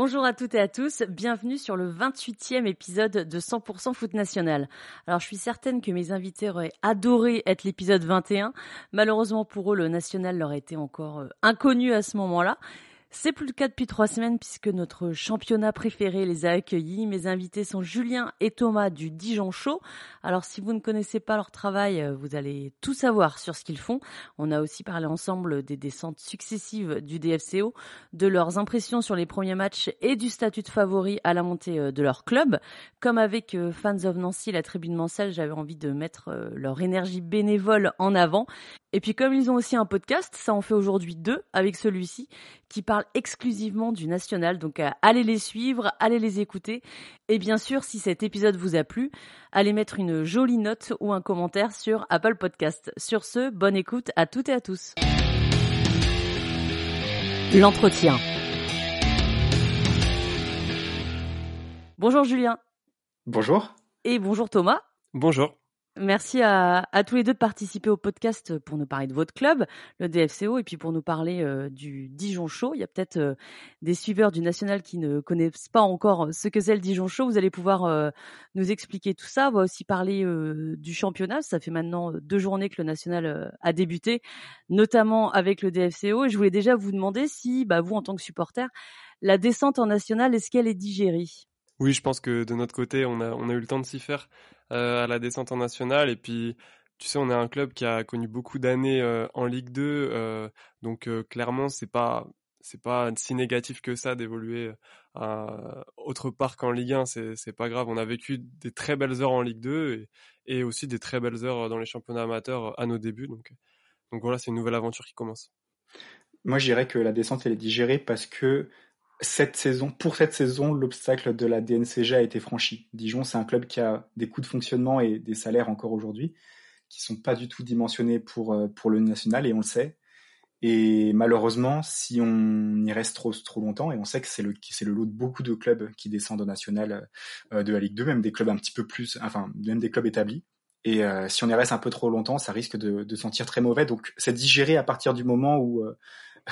Bonjour à toutes et à tous, bienvenue sur le 28e épisode de 100% Foot National. Alors je suis certaine que mes invités auraient adoré être l'épisode 21. Malheureusement pour eux, le national leur était encore euh, inconnu à ce moment-là. C'est plus le cas depuis trois semaines puisque notre championnat préféré les a accueillis. Mes invités sont Julien et Thomas du Dijon Show. Alors si vous ne connaissez pas leur travail, euh, vous allez tout savoir sur ce qu'ils font. On a aussi parlé ensemble des descentes successives du DFCO, de leurs impressions sur les premiers matchs et du statut de favori à la montée euh, de leur club. Comme avec euh, Fans of Nancy, la tribune Mancelle, j'avais envie de mettre leur énergie bénévole en avant. Et puis comme ils ont aussi un podcast, ça en fait aujourd'hui deux avec celui-ci qui parle exclusivement du national. Donc euh, allez les suivre, allez les écouter. Et bien sûr, si cet épisode vous a plu, allez mettre une jolie note ou un commentaire sur Apple Podcast. Sur ce, bonne écoute à toutes et à tous. L'entretien. Bonjour Julien. Bonjour. Et bonjour Thomas. Bonjour. Merci à, tous les deux de participer au podcast pour nous parler de votre club, le DFCO, et puis pour nous parler euh, du Dijon Show. Il y a peut-être euh, des suiveurs du National qui ne connaissent pas encore ce que c'est le Dijon Show. Vous allez pouvoir euh, nous expliquer tout ça. On va aussi parler du championnat. Ça fait maintenant deux journées que le National a débuté, notamment avec le DFCO. Et je voulais déjà vous demander si, bah, vous, en tant que supporter, la descente en National, est-ce qu'elle est digérée? Oui, je pense que de notre côté, on a, on a eu le temps de s'y faire euh, à la descente en nationale. Et puis, tu sais, on est un club qui a connu beaucoup d'années euh, en Ligue 2. Euh, donc, clairement, c'est pas c'est pas si négatif que ça d'évoluer autre part qu'en Ligue 1. C'est, pas grave. On a vécu des très belles heures en Ligue 2 et, et aussi des très belles heures dans les championnats amateurs à nos débuts. Donc, donc voilà, c'est une nouvelle aventure qui commence. Moi, je dirais que la descente, elle est digérée parce que cette saison, pour cette saison, l'obstacle de la DNCG a été franchi. Dijon, c'est un club qui a des coûts de fonctionnement et des salaires encore aujourd'hui qui sont pas du tout dimensionnés pour euh, pour le national et on le sait. Et malheureusement, si on y reste trop trop longtemps, et on sait que c'est le c'est le lot de beaucoup de clubs qui descendent au national euh, de la Ligue 2, même des clubs un petit peu plus, enfin même des clubs établis. Et euh, si on y reste un peu trop longtemps, ça risque de, de sentir très mauvais. Donc c'est digéré à partir du moment où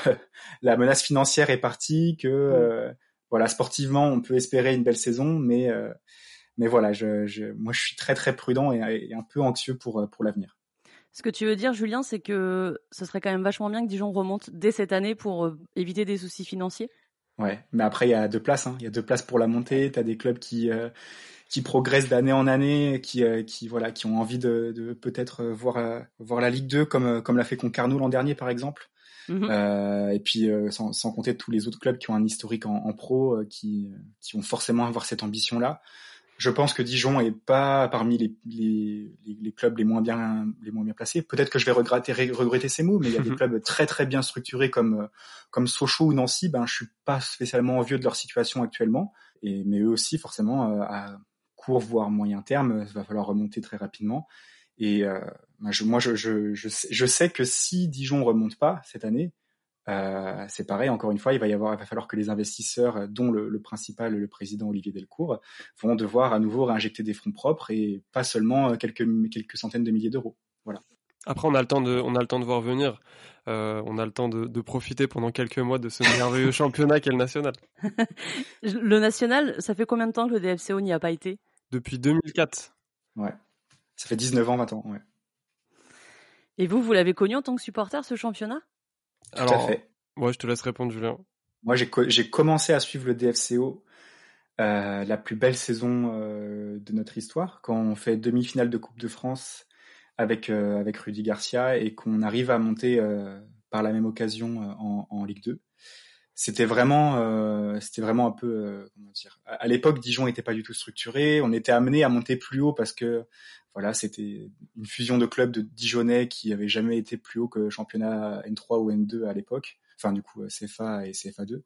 la menace financière est partie, que euh, voilà sportivement on peut espérer une belle saison, mais euh, mais voilà, je, je, moi je suis très très prudent et, un peu anxieux pour euh, pour l'avenir. Ce que tu veux dire, Julien, c'est que ce serait quand même vachement bien que Dijon remonte dès cette année pour éviter des soucis financiers. Ouais, mais après il y a deux places, hein. il y a deux places pour la montée. T'as des clubs qui qui progressent d'année en année, qui qui voilà, qui ont envie de, de peut-être voir voir la Ligue 2 comme comme l'a fait Concarneau l'an dernier par exemple. Mmh euh, et puis euh, sans, sans, compter tous les autres clubs qui ont un historique en, en pro, euh, qui, qui vont forcément avoir cette ambition-là. Je pense que Dijon est pas parmi les, les, les, clubs les moins bien les moins bien placés. Peut-être que je vais regretter regretter ces mots, mais il y a des clubs très très bien structurés comme comme Sochaux ou Nancy. Ben je suis pas spécialement envieux de leur situation actuellement. Et mais eux aussi forcément à court voire moyen terme, il va falloir remonter très rapidement. Et euh, je, moi, je, je, je, sais, je, sais, que si Dijon remonte pas cette année, euh, c'est pareil. Encore une fois, il va y avoir, il va falloir que les investisseurs, dont le, le principal, le président Olivier Delcourt, vont devoir à nouveau réinjecter des fonds propres et pas seulement euh, quelques quelques centaines de milliers d'euros. Voilà. Après, on a le temps de, on a le temps de voir venir. Euh, on a le temps de, de, profiter pendant quelques mois de ce merveilleux championnat qu'est le national. le national, ça fait combien de temps que le DFCO n'y a pas été? Depuis 2004. Ouais. Ça fait 19 ans, maintenant, ouais. Et vous, vous l'avez connu en tant que supporter, ce championnat? Tout à fait. Moi, je te laisse répondre, Julien. Moi, j'ai commencé à suivre le DFCO euh, la plus belle saison euh, de notre histoire, quand on fait demi-finale de Coupe de France avec, euh, avec Rudy Garcia et qu'on arrive à monter euh, par la même occasion euh, en, en Ligue 2 c'était vraiment euh, c'était vraiment un peu euh, comment dire à, l'époque Dijon n'était pas du tout structuré. On était amené à monter plus haut parce que voilà c'était une fusion de clubs de Dijonais qui avait jamais été plus haut que championnat N3 ou N2 à l'époque. Enfin du coup CFA et CFA2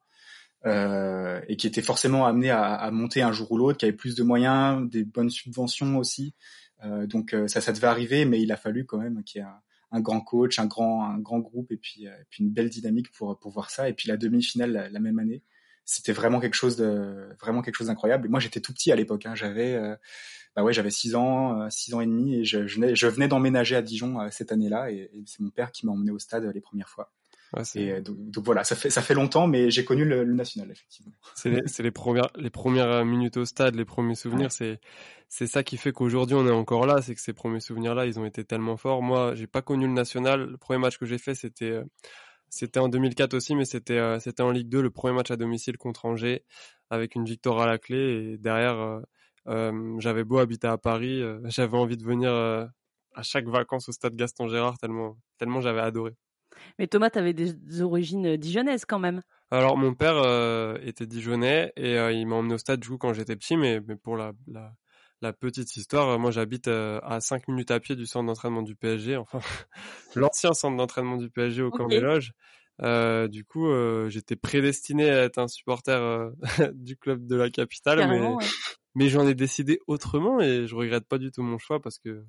euh, et qui était forcément amené à, monter un jour ou l'autre qui avait plus de moyens des bonnes subventions aussi. Euh, donc ça ça devait arriver mais il a fallu quand même qu'il y ait un, un grand coach, un grand, un grand groupe et puis, et puis une belle dynamique pour, pour voir ça. Et puis la demi-finale la, même année, c'était vraiment quelque chose de vraiment quelque chose d'incroyable. Moi, j'étais tout petit à l'époque. Hein. J'avais bah ouais, j'avais six ans, six ans et demi, et je, je venais, je venais d'emménager à Dijon cette année-là, et, et c'est mon père qui m'a emmené au stade les premières fois. Ouais, et euh, donc, voilà, ça fait ça fait longtemps, mais j'ai connu le, national effectivement. C'est les, les, premières les premières minutes au stade, les premiers souvenirs. C'est c'est ça qui fait qu'aujourd'hui on est encore là, c'est que ces premiers souvenirs là, ils ont été tellement forts. Moi, j'ai pas connu le national. Le premier match que j'ai fait, c'était euh, c'était en 2004 aussi, mais c'était euh, c'était en Ligue 2, le premier match à domicile contre Angers, avec une victoire à la clé. Et derrière, euh, j'avais beau habiter à Paris, j'avais envie de venir à chaque vacances au stade Gaston Gérard tellement tellement j'avais adoré. Mais Thomas, tu avais des origines euh, dijonnaises quand même. Alors mon père euh, était dijonnais et euh, il m'a emmené au stade du coup quand j'étais petit, mais, mais pour la, la, la, petite histoire, moi j'habite à 5 minutes à pied du centre d'entraînement du PSG, enfin l'ancien centre d'entraînement du PSG au camp des loges. du coup, j'étais prédestiné à être un supporter du club de la capitale, mais, mais j'en ai décidé autrement et je regrette pas du tout mon choix parce que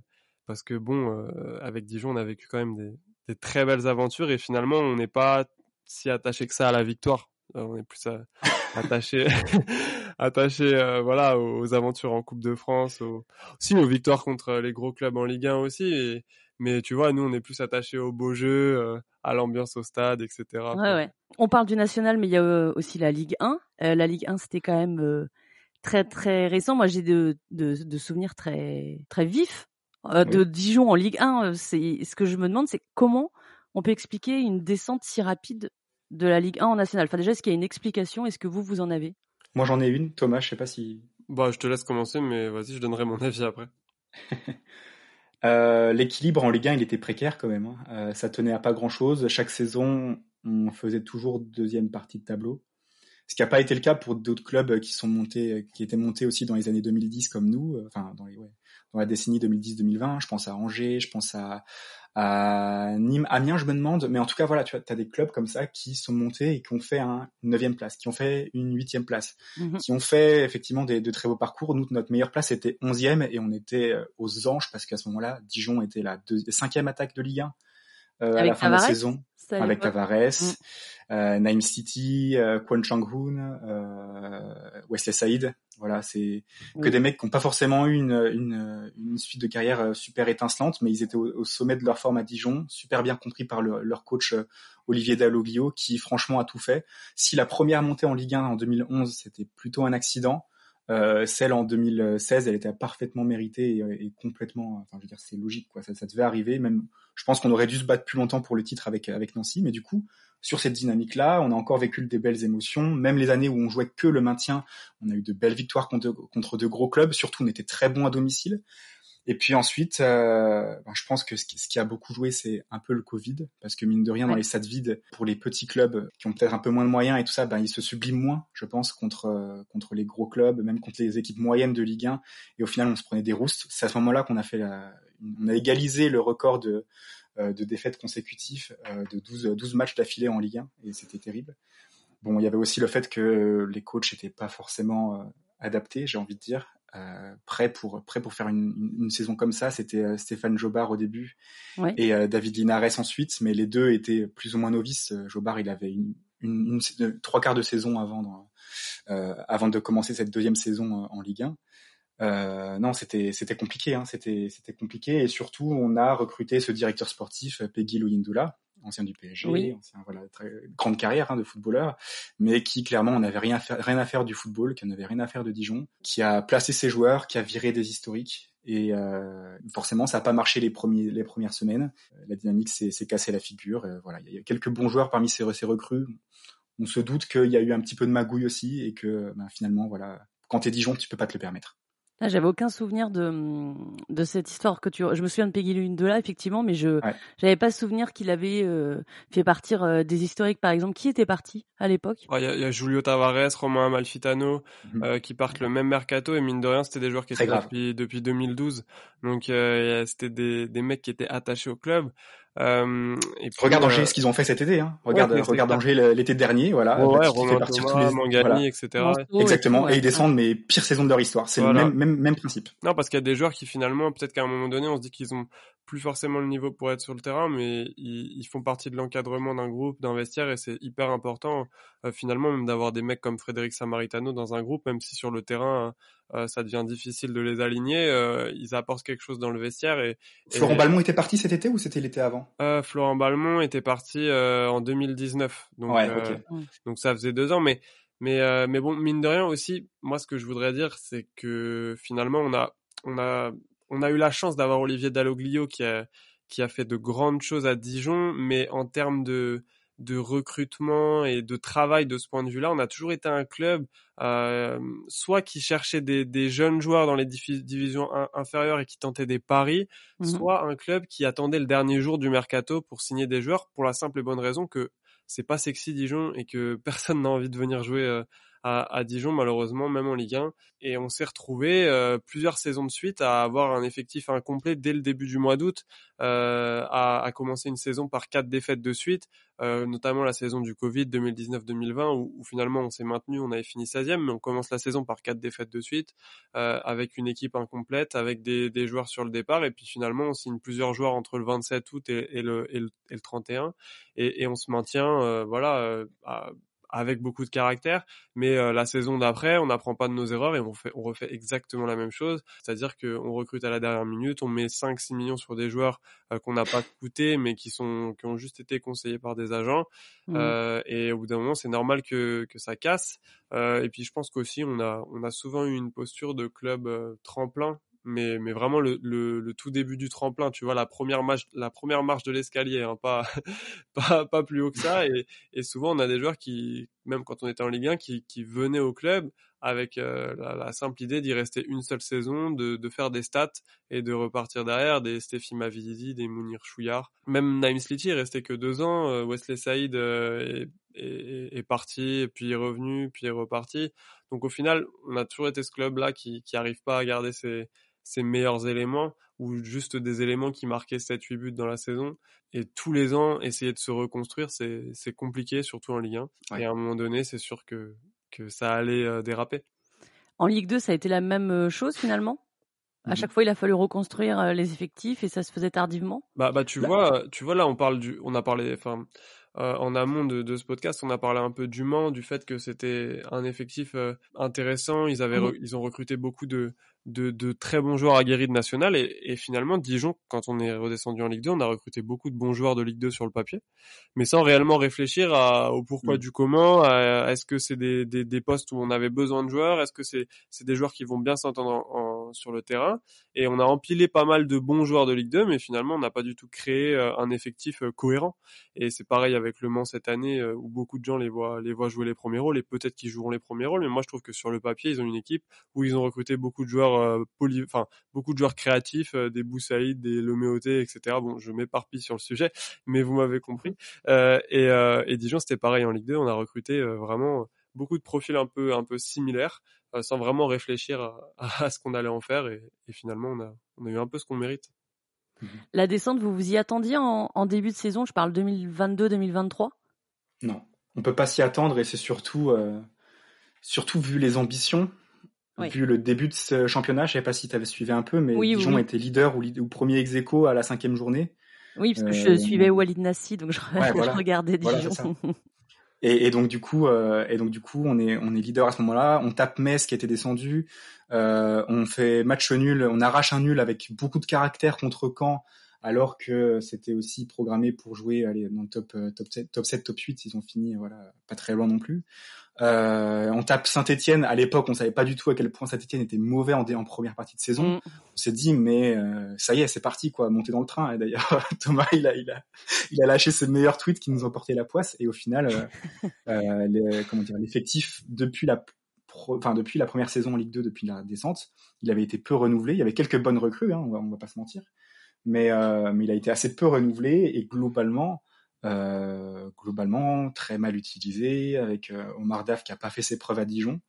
parce que bon, avec Dijon, on a vécu quand même des, des très belles aventures et finalement on n'est pas si attaché que ça à la victoire. Euh, on est plus euh, attaché attaché euh, voilà aux, aventures en Coupe de France, aussi aux victoires contre les gros clubs en Ligue 1 aussi. mais tu vois, nous on est plus attaché au beau jeu, à l'ambiance au stade, etc. Ouais, ouais. On parle du national, mais il y a aussi la Ligue 1. la Ligue 1 c'était quand même très très récent. Moi j'ai de, de, de souvenirs très très vifs euh, de Dijon en Ligue 1. Euh, c'est ce que je me demande, c'est comment on peut expliquer une descente si rapide de la Ligue 1 en national. Enfin déjà, est-ce qu'il y a une explication? Est-ce que vous vous en avez? Moi, j'en ai une. Thomas, je sais pas si. Bah, je te laisse commencer, mais vas-y, je donnerai mon avis après. euh, L'équilibre en Ligue 1, il était précaire quand même. Hein. Euh, ça tenait à pas grand-chose. Chaque saison, on faisait toujours deuxième partie de tableau. Ce qui n'a pas été le cas pour d'autres clubs qui sont montés, qui étaient montés aussi dans les années 2010 comme nous, enfin dans les, ouais, dans la décennie 2010-2020. Je pense à Angers, je pense à, à Nîmes, Amiens, je me demande, mais en tout cas, voilà, tu as des clubs comme ça qui sont montés et qui ont fait un, une neuvième place, qui ont fait une huitième place, mhm. qui ont fait effectivement des, de très beaux parcours. Nous, notre meilleure place était onzième et on était euh, aux anges parce qu'à ce moment-là, Dijon était la cinquième attaque de Ligue 1 euh, à la fin de la saison avec Tavares, mm. euh, Naïm City, euh, Kwon Chang-hoon, euh, Wesley Saïd. Voilà, c'est que des mecs qui n'ont pas forcément eu une, une, une, suite de carrière euh, super étincelante, mais ils étaient au, sommet de leur forme à Dijon, super bien compris par le, leur coach euh, Olivier Dalloglio, qui franchement a tout fait. Si la première montée en Ligue 1 en 2011, c'était plutôt un accident, euh, celle en 2016, elle était parfaitement méritée et, et complètement. Enfin, je veux dire, c'est logique, quoi. Ça, ça, devait arriver. Même, je pense qu'on aurait dû se battre plus longtemps pour le titre avec avec Nancy, mais du coup, sur cette dynamique-là, on a encore vécu des belles émotions. Même les années où on jouait que le maintien, on a eu de belles victoires contre, contre de gros clubs. Surtout, on était très bon à domicile. Et puis ensuite, euh, ben, je pense que ce qui, a beaucoup joué, c'est un peu le Covid, parce que mine de rien, dans les stades vides, pour les petits clubs qui ont peut-être un peu moins de moyens et tout ça, ben, ils se subliment moins, je pense, contre euh, contre les gros clubs, même contre les équipes moyennes de Ligue 1. Et au final, on se prenait des roustes. C'est à ce moment-là qu'on a fait la, on a égalisé le record de euh, de défaites consécutives de 12, 12 matchs d'affilée en Ligue 1, et c'était terrible. Bon, il y avait aussi le fait que les coachs n'étaient pas forcément adaptés, j'ai envie de dire. Euh, prêt pour prêt pour faire une, une, saison comme ça. C'était euh, Stéphane Jobard au début et euh, David Linares ensuite, mais les deux étaient plus ou moins novices. Jobard, il avait une, une, trois quarts de saison avant dans, avant de commencer cette deuxième saison en Ligue 1. non, c'était c'était compliqué, hein, c'était c'était compliqué et surtout on a recruté ce directeur sportif Peggy Louindula ancien du PSG, ancien, voilà, très grande carrière hein, de footballeur, mais qui clairement n'avait rien, à faire, rien à faire du football, qui n'avait rien à faire de Dijon, qui a placé ses joueurs, qui a viré des historiques. Et euh, forcément, ça n'a pas marché les, premiers, les premières semaines. La dynamique s'est cassée la figure. voilà, il y a quelques bons joueurs parmi ces, ces recrues. On se doute qu'il y a eu un petit peu de magouille aussi et que ben, finalement, voilà, quand t'es Dijon, tu peux pas te le permettre. Ah, j'avais aucun souvenir de, de cette histoire que tu. Je me souviens de Peggy Lune de là, effectivement, mais je j'avais pas souvenir qu'il avait euh, fait partir euh, des historiques, par exemple. Qui était parti à l'époque? Il y, a, y, a Julio Tavares, Romain Amalfitano, mhm. euh, qui partent le même mercato et mine de rien, c'était des joueurs qui étaient depuis depuis 2012. Donc c'était des, des mecs qui étaient attachés au club. Euh, et regarde Angers, ce qu'ils ont fait cet été. Hein. Regarde, regarde Angers l'été dernier, voilà. Ouais, Romain Thomas, les... Mangani, etc. Exactement. Et ils descendent, mais pire saison de leur histoire. C'est le même, même, même principe. Non, parce qu'il y a des joueurs qui finalement, peut-être qu'à un moment donné, on se dit qu'ils ont plus forcément le niveau pour être sur le terrain, mais ils, ils font partie de l'encadrement d'un groupe, d'un vestiaire, et c'est hyper important euh, finalement même d'avoir des mecs comme Frédéric Samaritano dans un groupe, même si sur le terrain euh, ça devient difficile de les aligner, euh, ils apportent quelque chose dans le vestiaire. Et, Florent Balmont était parti cet été ou c'était l'été avant? Florent Balmont était parti en 2019, donc donc ça faisait deux ans, mais mais mais bon mine de rien aussi, moi ce que je voudrais dire c'est que finalement on a on a on a eu la chance d'avoir Olivier Dalloglio qui a, qui a fait de grandes choses à Dijon, mais en termes de, de recrutement et de travail de ce point de vue-là, on a toujours été un club euh, soit qui cherchait des, des, jeunes joueurs dans les divisions inférieures et qui tentait des paris, mmh soit un club qui attendait le dernier jour du mercato pour signer des joueurs pour la simple et bonne raison que c'est pas sexy Dijon et que personne n'a envie de venir jouer euh, à, Dijon malheureusement, même en Ligue 1. Et on s'est retrouvé euh, plusieurs saisons de suite à avoir un effectif incomplet dès le début du mois d'août, euh, à, à, commencer une saison par quatre défaites de suite, euh, notamment la saison du Covid 2019-2020 où, où, finalement on s'est maintenu, on avait fini 16e, mais on commence la saison par quatre défaites de suite, euh, avec une équipe incomplète, avec des, des, joueurs sur le départ, et puis finalement on signe plusieurs joueurs entre le 27 août et, le, et, le, et le, 31, et, on se maintient, euh, voilà. À, avec beaucoup de caractère, mais euh, la saison d'après, on n'apprend pas de nos erreurs et on, fait, on refait exactement la même chose, c'est-à-dire qu'on recrute à la dernière minute, on met 5-6 millions sur des joueurs euh, qu'on n'a pas coûté, mais qui sont qui ont juste été conseillés par des agents, mmh. euh, et au bout d'un moment, c'est normal que, que ça casse. et puis je pense qu'aussi, on a, on a souvent eu une posture de club tremplin mais mais vraiment le, le, le, tout début du tremplin tu vois la première marche la première marche de l'escalier hein, pas pas pas plus haut que ça. Et, et souvent on a des joueurs qui même quand on était en Ligue 1 qui qui venaient au club avec euh, la, la, simple idée d'y rester une seule saison de, de faire des stats et de repartir derrière des Stéphie Mavidi des Mounir Chouillard. Même Naïm Sliti est resté que deux ans euh, Wesley Saïd euh, est, est, est, parti puis est revenu puis est reparti. Donc au final on a toujours été ce club là qui qui arrive pas à garder ses ses meilleurs éléments ou juste des éléments qui marquaient 7-8 buts dans la saison. Et tous les ans, essayer de se reconstruire, c'est compliqué, surtout en Ligue 1. Et à un moment donné, c'est sûr que, que ça allait euh, déraper. En Ligue 2, ça a été la même euh, chose finalement? À mmh chaque fois, il a fallu reconstruire euh, les effectifs et ça se faisait tardivement? Bah, bah tu vois, tu vois là, on parle du, on a parlé, enfin, euh, en amont de, de, ce podcast, on a parlé un peu du Mans, du fait que c'était un effectif euh, intéressant. Ils avaient, mmh. ils ont recruté beaucoup de, de, de, très bons joueurs aguerris de national et, et, finalement Dijon, quand on est redescendu en Ligue 2, on a recruté beaucoup de bons joueurs de Ligue 2 sur le papier, mais sans réellement réfléchir à, au pourquoi mmh. du comment. Est-ce que c'est des, des, des, postes où on avait besoin de joueurs? Est-ce que c'est c'est des joueurs qui vont bien s'entendre sur le terrain? Et on a empilé pas mal de bons joueurs de Ligue 2, mais finalement on n'a pas du tout créé euh, un effectif cohérent. Et c'est pareil avec Le Mans cette année euh, où beaucoup de gens les voient, les voient jouer les premiers rôles et peut-être qu'ils joueront les premiers rôles. Mais moi, je trouve que sur le papier, ils ont une équipe où ils ont recruté beaucoup de joueurs euh, poly, enfin beaucoup de joueurs créatifs, euh, des Boussaïd, des Loméoté, etc. Bon, je m'éparpille sur le sujet, mais vous m'avez compris. et, et Dijon, c'était pareil en Ligue 2. On a recruté vraiment beaucoup de profils un peu un peu similaires sans vraiment réfléchir à, à ce qu'on allait en faire et, et finalement on a on a eu un peu ce qu'on mérite. Mhm. La descente, vous vous y attendiez en, en début de saison? Je parle 2022-2023 Non, on peut pas s'y attendre et c'est surtout, euh, surtout vu les ambitions, vu le début de ce championnat. Je sais pas si tu avais suivi un peu, mais oui, Dijon oui. était leader ou, ou premier ex aequo à la cinquième journée. Oui, parce que euh, je suivais Walid Nassi, donc je, ouais, voilà. je regardais Dijon. Voilà, et, et, donc du coup, euh, et donc du coup, on est on est leader à ce moment-là. On tape Metz qui était descendu. Euh, on fait match nul, on arrache un nul avec beaucoup de caractère contre Caen, alors que c'était aussi programmé pour jouer allez, dans le top euh, top 7, top 7, top 8. Ils ont fini voilà pas très loin non plus. Euh, on tape Saint-Etienne. À l'époque, on savait pas du tout à quel point Saint-Etienne était mauvais en, en, première partie de saison. Mm. On s'est dit, mais euh, ça y est, c'est parti, quoi, monter dans le train. Et d'ailleurs, Thomas, il a, il a, il a lâché ses meilleurs tweets qui nous ont porté la poisse. Et au final, euh, euh les, comment dire, l'effectif depuis la, enfin depuis la première saison en Ligue 2, depuis la descente, il avait été peu renouvelé. Il y avait quelques bonnes recrues, hein, on va, on va pas se mentir, mais, euh, mais il a été assez peu renouvelé et globalement euh, globalement très mal utilisé, avec euh, Omar Daf qui a pas fait ses preuves à Dijon.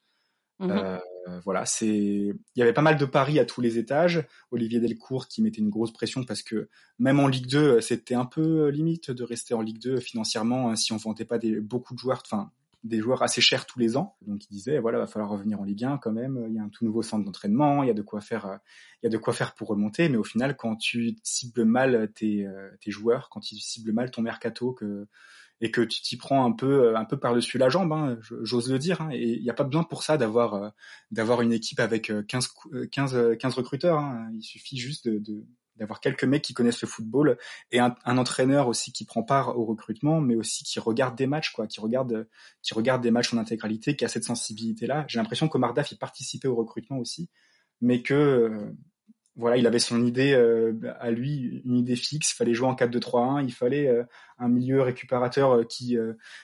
Mmh euh, voilà, c'est il y avait pas mal de paris à tous les étages. Olivier Delcourt qui mettait une grosse pression parce que même en Ligue 2, c'était un peu limite de rester en Ligue 2 financièrement hein, si on vendait pas des, beaucoup de joueurs, enfin des joueurs assez chers tous les ans. Donc il disait voilà, va falloir revenir en Ligue 1 quand même. Il y a un tout nouveau centre d'entraînement, il y a de quoi faire, il y a de quoi faire pour remonter. Mais au final, quand tu cibles mal tes, tes joueurs, quand tu cibles mal ton mercato, que et que tu t'y prends un peu un peu par dessus la jambe, hein, j'ose le dire. Hein, et il n'y a pas besoin pour ça d'avoir d'avoir une équipe avec 15 15 15 recruteurs. Hein. Il suffit juste de d'avoir quelques mecs qui connaissent le football et un, entraîneur aussi qui prend part au recrutement, mais aussi qui regarde des matchs, quoi, qui regarde, qui regarde des matchs en intégralité, qui a cette sensibilité-là. J'ai l'impression qu'Omar Daf, il participait au recrutement aussi, mais que, euh, voilà, il avait son idée euh, à lui, une idée fixe. Il fallait jouer en 4-2-3-1. Il fallait euh, un milieu récupérateur qui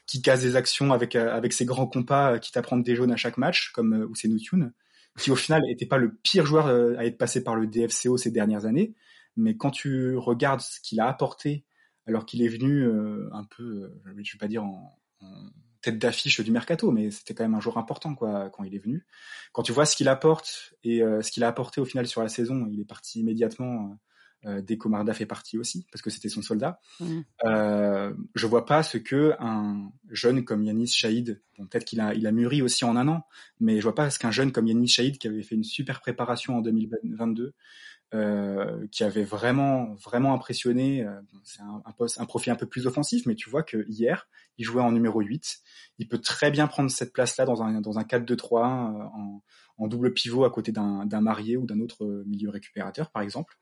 qui casse des actions avec avec ses grands compas, qui t'apprend des jaunes à chaque match, comme Tune, qui au final n'était pas le pire joueur à être passé par le DFCO ces dernières années, mais quand tu regardes ce qu'il a apporté, alors qu'il est venu euh, un peu, euh, je vais pas dire en, tête d'affiche du mercato, mais c'était quand même un joueur important quoi quand il est venu. Quand tu vois ce qu'il apporte et euh, ce qu'il a apporté au final sur la saison, il est parti immédiatement dès qu'Omarda fait partie aussi, parce que c'était son soldat. Mmh. je vois pas ce que un jeune comme Yanis Shahid, peut-être qu'il a, il a mûri aussi en un an, mais je vois pas ce qu'un jeune comme Yanis Shahid qui avait fait une super préparation en 2022, euh, qui avait vraiment vraiment impressionné. Euh, c'est un, poste, un profil un peu plus offensif, mais tu vois que hier, il jouait en numéro 8. Il peut très bien prendre cette place-là dans un dans un 4-2-3 euh, en, en, double pivot à côté d'un marié ou d'un autre milieu récupérateur, par exemple.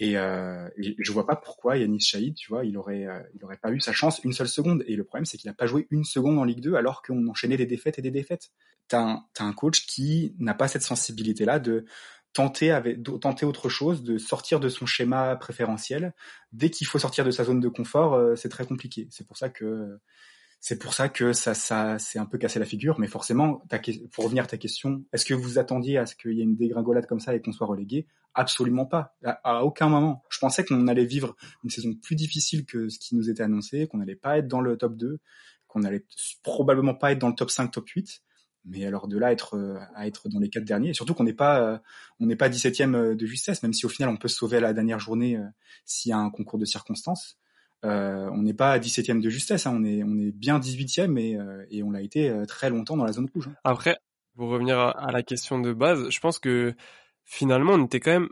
Et, euh, et, je vois pas pourquoi Yanis Shahid, tu vois, il aurait, il aurait pas eu sa chance une seule seconde. Et le problème, c'est qu'il a pas joué une seconde en Ligue 2 alors qu'on enchaînait des défaites et des défaites. T'as un, un coach qui n'a pas cette sensibilité-là de tenter, avec, tenter autre chose, de sortir de son schéma préférentiel. Dès qu'il faut sortir de sa zone de confort, euh, c'est très compliqué. C'est pour ça que c'est pour ça que ça, ça c'est un peu cassé la figure. Mais forcément, pour revenir à ta question, est-ce que vous attendiez à ce qu'il y ait une dégringolade comme ça et qu'on soit relégué? Absolument pas. À, aucun moment. Je pensais qu'on allait vivre une saison plus difficile que ce qui nous était annoncé, qu'on n'allait pas être dans le top 2, qu'on allait probablement pas être dans le top 5, top 8 mais alors de là être euh, à être dans les quatre derniers, et surtout qu'on n'est pas euh, on n'est pas 17e euh, de justesse, même si au final on peut se sauver à la dernière journée s'il y a un concours de circonstances. Euh, on n'est pas 17e de justesse, hein, on est on est bien 18e et, et on l'a été très longtemps dans la zone rouge. Hein. Après, pour revenir à, la question de base, je pense que finalement on était quand même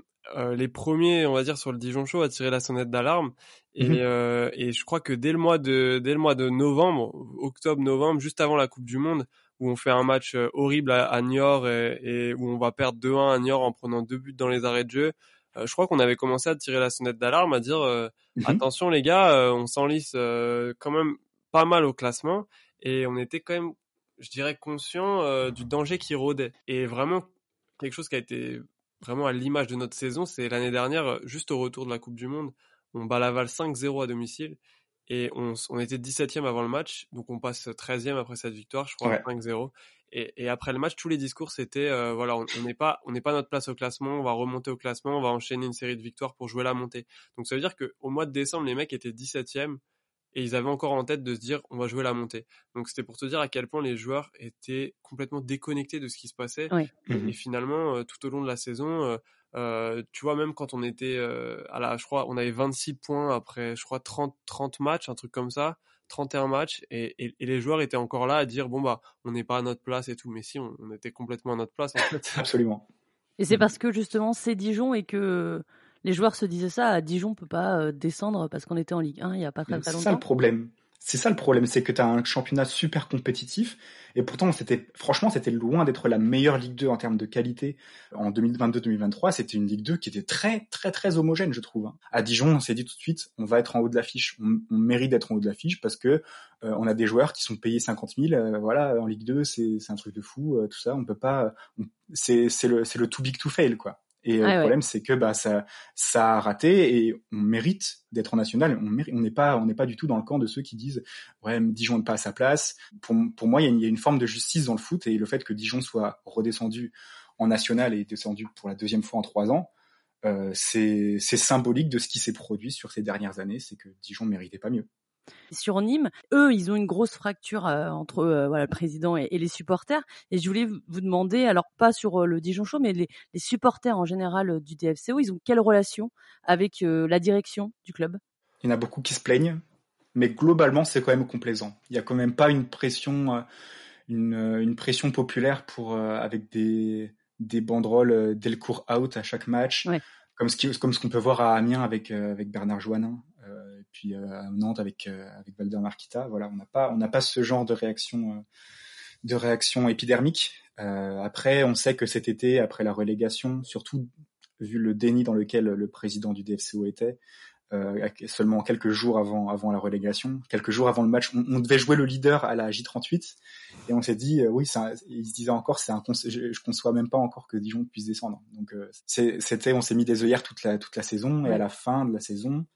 les premiers, on va dire, sur le Dijon Show à tirer la sonnette d'alarme. Et, mmh et je crois que dès le mois de dès le mois de novembre, octobre-novembre, juste avant la Coupe du Monde, où on fait un match euh, horrible à, Niort et, où on va perdre 2-1 à Niort en prenant deux buts dans les arrêts de jeu. Euh, je crois qu'on avait commencé à tirer la sonnette d'alarme, à dire euh, mhm. attention les gars, on s'enlise quand même pas mal au classement et on était quand même, je dirais, conscient du danger qui rôdait. Et vraiment quelque chose qui a été vraiment à l'image de notre saison, c'est l'année dernière, juste au retour de la Coupe du Monde, on bat Laval 5-0 à domicile et on, on était 17e avant le match, donc on passe 13e après cette victoire, je crois, 5-0. Et, et, après le match, tous les discours c'était euh, voilà, on n'est pas on n'est pas notre place au classement, on va remonter au classement, on va enchaîner une série de victoires pour jouer la montée. Donc ça veut dire que au mois de décembre, les mecs étaient 17e et ils avaient encore en tête de se dire on va jouer la montée. Donc c'était pour te dire à quel point les joueurs étaient complètement déconnectés de ce qui se passait. Et, mmh finalement, euh, tout au long de la saison, euh, euh, tu vois, même quand on était euh, à la, je crois, on avait 26 points après, je crois, 30, 30 matchs, un truc comme ça, 31 matchs, et, et, et les joueurs étaient encore là à dire, bon, bah, on n'est pas à notre place et tout, mais si, on, on était complètement à notre place, en fait. Absolument. Et c'est parce que justement, c'est Dijon et que les joueurs se disaient ça, à Dijon, on peut pas euh, descendre parce qu'on était en Ligue 1 il y a pas très, très longtemps. C'est ça le problème. C'est ça le problème, c'est que tu as un championnat super compétitif et pourtant c'était franchement c'était loin d'être la meilleure Ligue 2 en termes de qualité en 2022-2023, c'était une Ligue 2 qui était très très très homogène je trouve. Hein. À Dijon, on s'est dit tout de suite, on va être en haut de l'affiche, on, on mérite d'être en haut de l'affiche parce que euh, on a des joueurs qui sont payés 50 000 euh, voilà, en Ligue 2, c'est un truc de fou euh, tout ça, on peut pas c'est c'est le c'est le too big to fail quoi. Et le problème, c'est que bah ça, ça a raté et on mérite d'être en national. On n'est pas, on n'est pas du tout dans le camp de ceux qui disent ouais, Dijon n'est pas à sa place. Pour, pour moi, il y, a une, forme de justice dans le foot et le fait que Dijon soit redescendu en national et descendu pour la deuxième fois en trois ans, euh, c'est symbolique de ce qui s'est produit sur ces dernières années. C'est que Dijon méritait pas mieux. Sur Nîmes, eux, ils ont une grosse fracture entre voilà, le président et, les supporters. Et je voulais vous demander, alors pas sur le Dijon Show, mais les, les supporters en général du DFCO, ils ont quelle relation avec la direction du club? Il y en a beaucoup qui se plaignent, mais globalement, c'est quand même complaisant. Il y a quand même pas une pression, une, une pression populaire pour avec des des banderoles dès le cours out à chaque match. Ouais comme ce qu'on peut voir à Amiens avec euh, avec Bernard Joannin, euh, puis euh, à Nantes avec avec Valder Marquita. Voilà, on n'a pas on n'a pas ce genre de réaction de réaction épidermique. après, on sait que cet été, après la relégation, surtout vu le déni dans lequel le président du DFCO était, euh, seulement quelques jours avant avant la relégation, quelques jours avant le match, on, on devait jouer le leader à la J38 et on s'est dit euh, oui, ça, il se disait encore c'est un je, je, conçois même pas encore que Dijon puisse descendre. Donc euh, c'était on s'est mis des œillères toute la toute la saison et à la fin de la saison,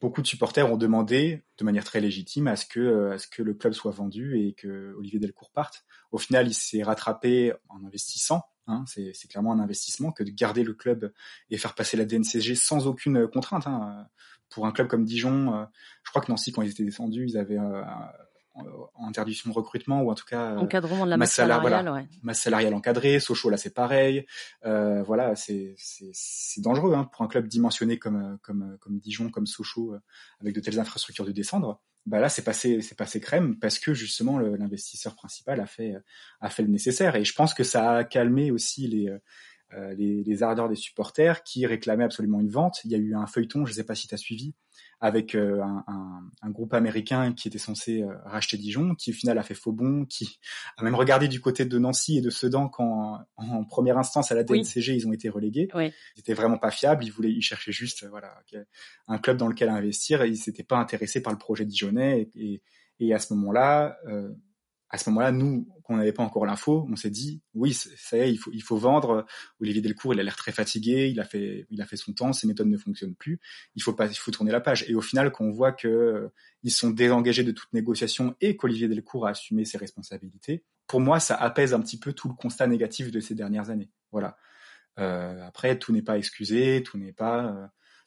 beaucoup de supporters ont demandé de manière très légitime à ce que à ce que le club soit vendu et que Olivier Delcourt parte. Au final, il s'est rattrapé en investissant Hein, c'est clairement un investissement que de garder le club et faire passer la DNCG sans aucune contrainte. Hein. Pour un club comme Dijon, euh, je crois que Nancy, quand ils étaient descendus, ils avaient euh, interdiction de recrutement ou en tout cas euh, encadrement de la masse, salariale, ouais. masse salariale encadrée. Sochaux là c'est pareil. Euh, voilà, c'est c'est dangereux hein, pour un club dimensionné comme comme comme Dijon, comme Sochaux, avec de telles infrastructures de descendre bah là c'est passé c'est passé crème parce que justement l'investisseur principal a fait a fait le nécessaire et je pense que ça a calmé aussi les euh, les, les, ardeurs des supporters qui réclamaient absolument une vente. Il y a eu un feuilleton, je ne sais pas si tu as suivi, avec euh, un, un, un, groupe américain qui était censé euh, racheter Dijon, qui au final a fait faux bon, qui a même regardé du côté de Nancy et de Sedan quand en, première instance à la DNCG ils ont été relégués. Oui. Ils étaient vraiment pas fiables, ils voulaient, ils cherchaient juste voilà un club dans lequel investir et ils s'étaient pas intéressés par le projet dijonnais et, et, et à ce moment-là, euh, à ce moment-là, nous, qu'on n'avait pas encore l'info, on s'est dit, oui, ça y est, il faut, il faut vendre. Olivier Delcourt, il a l'air très fatigué, il a fait, il a fait son temps, ses méthodes ne fonctionnent plus. Il faut pas, il faut tourner la page. Et au final, quand on voit que ils sont désengagés de toute négociation et qu'Olivier Delcourt a assumé ses responsabilités, pour moi, ça apaise un petit peu tout le constat négatif de ces dernières années. Voilà. Euh, après, tout n'est pas excusé, tout n'est pas, euh,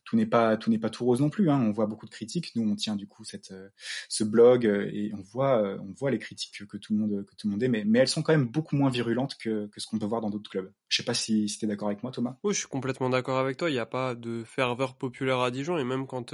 tout n'est pas tout n'est pas tout rose non plus. Hein. On voit beaucoup de critiques. Nous, on tient du coup cette euh, ce blog euh, et on voit euh, on voit les critiques que, tout le monde que tout le monde aime, mais, mais elles sont quand même beaucoup moins virulentes que, que ce qu'on peut voir dans d'autres clubs. Je sais pas si, si tu es d'accord avec moi, Thomas. Oui, je suis complètement d'accord avec toi. Il n'y a pas de ferveur populaire à Dijon et même quand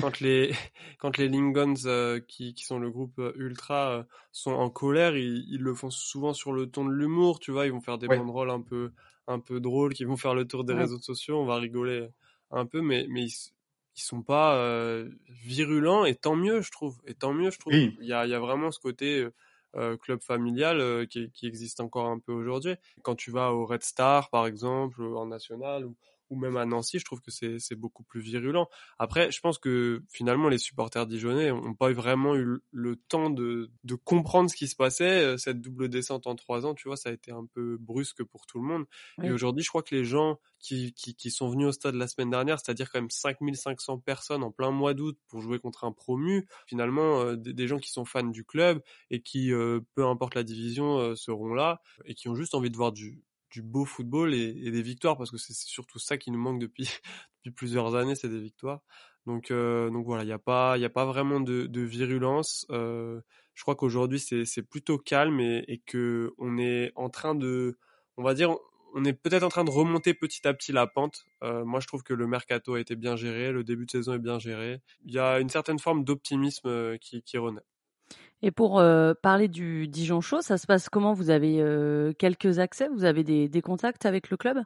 quand les quand les Lingons qui, qui sont le groupe ultra sont en colère, ils, ils, le font souvent sur le ton de l'humour. Tu vois, ils vont faire des banderoles un peu un peu drôles, qui vont faire le tour des réseaux sociaux. On va rigoler un peu, mais, mais ils, ils sont pas euh, virulents et tant mieux, je trouve. Et tant mieux, je trouve. Il y, a, y a vraiment ce côté euh, euh club familial euh, qui, qui, existe encore un peu aujourd'hui. Quand tu vas au Red Star, par exemple, en national, ou, ou même à Nancy, je trouve que c'est beaucoup plus virulent. Après, je pense que finalement, les supporters dijonnais n'ont pas vraiment eu le temps de, de comprendre ce qui se passait. Euh, cette double descente en trois ans, tu vois, ça a été un peu brusque pour tout le monde. Et aujourd'hui, je crois que les gens qui, qui, qui, sont venus au stade la semaine dernière, c'est-à-dire quand même 5500 personnes en plein mois d'août pour jouer contre un promu, finalement, euh, des, gens qui sont fans du club et qui, euh, peu importe la division, seront là et qui ont juste envie de voir du, du beau football et, et des victoires parce que c'est surtout ça qui nous manque depuis depuis plusieurs années, c'est des victoires. Donc euh, donc voilà, il y a pas il y a pas vraiment de, de virulence. Euh, je crois qu'aujourd'hui c'est c'est plutôt calme et, et que on est en train de on va dire on est peut-être en train de remonter petit à petit la pente. Euh, moi, je trouve que le mercato a été bien géré, le début de saison est bien géré. Il y a une certaine forme d'optimisme euh, qui, qui renaît. Et pour euh, parler du Dijon Show, ça se passe comment? Vous avez euh, quelques accès? Vous avez des, contacts avec le club?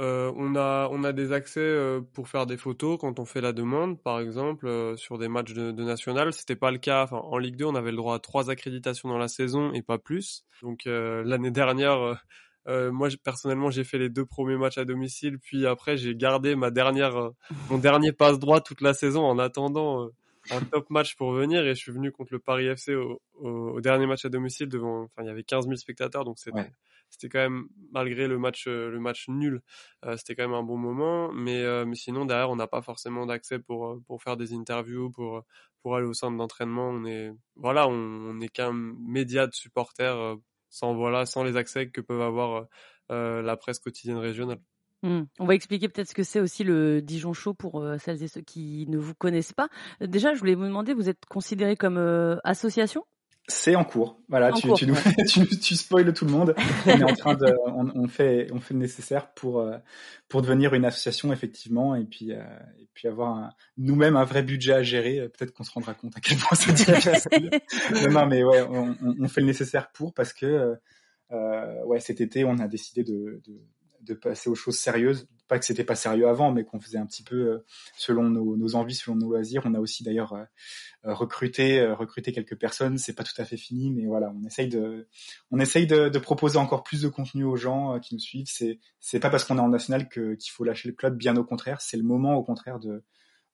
Euh, on a on a des accès pour faire des photos quand on fait la demande, par exemple sur des matchs de, de national. C'était pas le cas. En Ligue 2, on avait le droit à trois accréditations dans la saison et pas plus. Donc l'année dernière. moi personnellement j'ai fait les deux premiers matchs à domicile puis après j'ai gardé ma dernière mon dernier passe droit toute la saison en attendant un top match pour venir et je suis venu contre le Paris FC au, au, dernier match à domicile devant, enfin il y avait 15 000 spectateurs donc c'était c'était quand même malgré le match le match nul euh, c'était quand même un bon moment mais euh, mais sinon derrière on n'a pas forcément d'accès pour euh, pour faire des interviews pour pour aller au centre d'entraînement on est voilà on, on est qu'un média de supporters sans voilà sans les accès que peuvent avoir la presse quotidienne régionale. Mmh. On va expliquer peut-être ce que c'est aussi le Dijon Show pour celles et ceux qui ne vous connaissent pas. Déjà, je voulais vous demander, vous êtes considéré comme association? C'est en cours. Voilà, tu, tu, nous, tu, tu spoiles tout le monde. On est en train de, on, on, fait, on fait le nécessaire pour euh, pour devenir une association effectivement, et puis euh, et puis avoir nous-mêmes un vrai budget à gérer. Peut-être qu'on se rendra compte à quel point c'est difficile. non, mais ouais, on, on, fait le nécessaire pour parce que euh, ouais, cet été, on a décidé de, de de passer aux choses sérieuses. Pas que c'était pas sérieux avant, mais qu'on faisait un petit peu euh, selon nos, envies, selon nos loisirs. On a aussi d'ailleurs euh, euh, recruté, recruté quelques personnes. C'est pas tout à fait fini, mais voilà, on essaye de, on essaye de proposer encore plus de contenu aux gens qui nous suivent. C'est, c'est pas parce qu'on est en national que qu'il faut lâcher le club. Bien au contraire, c'est le moment au contraire de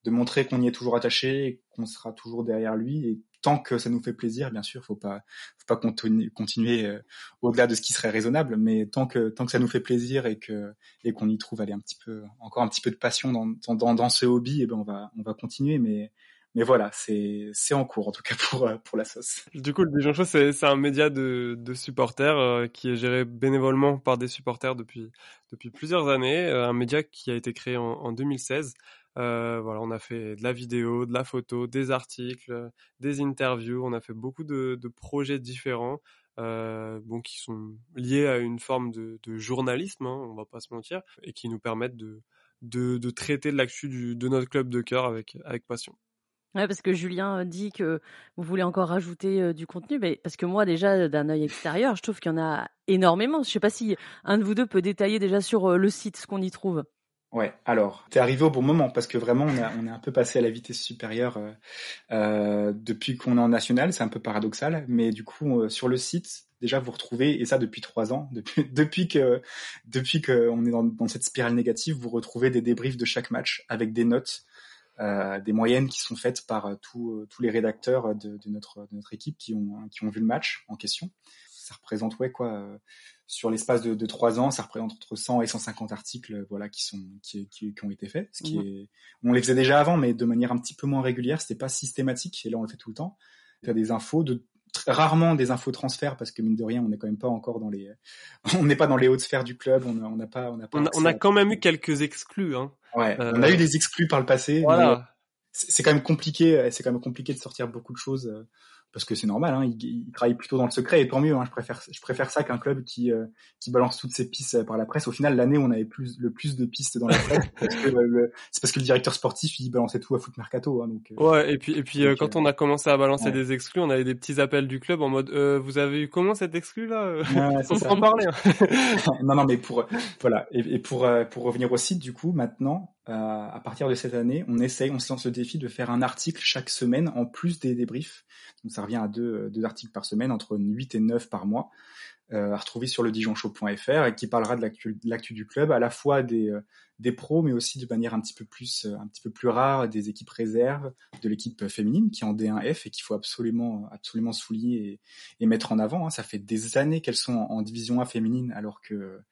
de montrer qu'on y est toujours attaché, qu'on sera toujours derrière lui. Et tant que ça nous fait plaisir, bien sûr, faut pas, faut pas continuer euh, au-delà de ce qui serait raisonnable, mais tant que tant que ça nous fait plaisir et que et qu'on y trouve aller un petit peu, encore un petit peu de passion dans dans, dans ce hobby, et eh ben on va on va continuer, mais mais voilà, c'est c'est en cours en tout cas pour euh, pour la sauce. Du coup, le Dijon Show, c'est c'est un média de de supporters euh, qui est géré bénévolement par des supporters depuis depuis plusieurs années, un média qui a été créé en, en 2016 euh, voilà, on a fait de la vidéo, de la photo, des articles, des interviews. On a fait beaucoup de, projets différents, euh, bon, qui sont liés à une forme de, journalisme, hein, on va pas se mentir, et qui nous permettent de, de, traiter de l'actu de notre club de cœur avec, avec passion. Ouais, parce que Julien dit que vous voulez encore rajouter euh, du contenu, mais parce que moi déjà d'un œil extérieur, je trouve qu'il y en a énormément. Je sais pas si un de vous deux peut détailler déjà sur le site ce qu'on y trouve. Ouais, alors, t'es arrivé au bon moment parce que vraiment, on, a, on est un peu passé à la vitesse supérieure euh, euh, depuis qu'on est en national. C'est un peu paradoxal, mais du coup, euh, sur le site, déjà, vous retrouvez, et ça depuis trois ans, depuis, depuis que depuis qu'on est dans, dans, cette spirale négative, vous retrouvez des débriefs de chaque match avec des notes, euh, des moyennes qui sont faites par euh, tous les rédacteurs de, de, notre, de notre équipe qui ont, qui ont vu le match en question. Ça représente, ouais, quoi sur l'espace de, de 3 ans, ça représente entre 100 et 150 articles, voilà, qui sont qui, qui, qui ont été faits. Ce qui est, on les faisait déjà avant, mais de manière un petit peu moins régulière. C'était pas systématique, et là on le fait tout le temps. Il y a des infos, de rarement des infos transferts parce que mine de rien, on n'est quand même pas encore dans les, on n'est pas dans les hautes sphères du club. On n'a pas, on a pas. On a, quand même eu quelques exclus. Hein. Ouais, on a eu des exclus par le passé. Voilà. C'est quand même compliqué. C'est quand même compliqué de sortir beaucoup de choses euh, parce que c'est normal, hein, il, il, travaille plutôt dans le secret et tant mieux. Hein, je préfère, je préfère ça qu'un club qui euh, qui balance toutes ses pistes par la presse. Au final, l'année on avait plus le plus de pistes dans la presse, euh, c'est parce que le directeur sportif il balançait tout à foot mercato. Hein, donc. Euh, ouais, et puis et puis quand on a commencé à balancer des exclus, on avait des petits appels du club en mode vous avez eu comment cet exclu là ouais, On peut en parler. Hein. non non mais pour voilà et, et pour pour revenir au site du coup maintenant à partir de cette année, on essaye, on se lance le défi de faire un article chaque semaine en plus des débriefs. Donc ça revient à deux, deux articles par semaine, entre 8 et 9 par mois, euh, à retrouver sur le dijonchaud.fr et qui parlera de l'actu du club, à la fois des, euh, des pros, mais aussi de manière un petit peu plus, euh, un petit peu plus rare, des équipes réserves, de l'équipe féminine qui est en D1F et qu'il faut absolument, absolument souligner et, et mettre en avant. Hein. Ça fait des années qu'elles sont en, en division A féminine, alors que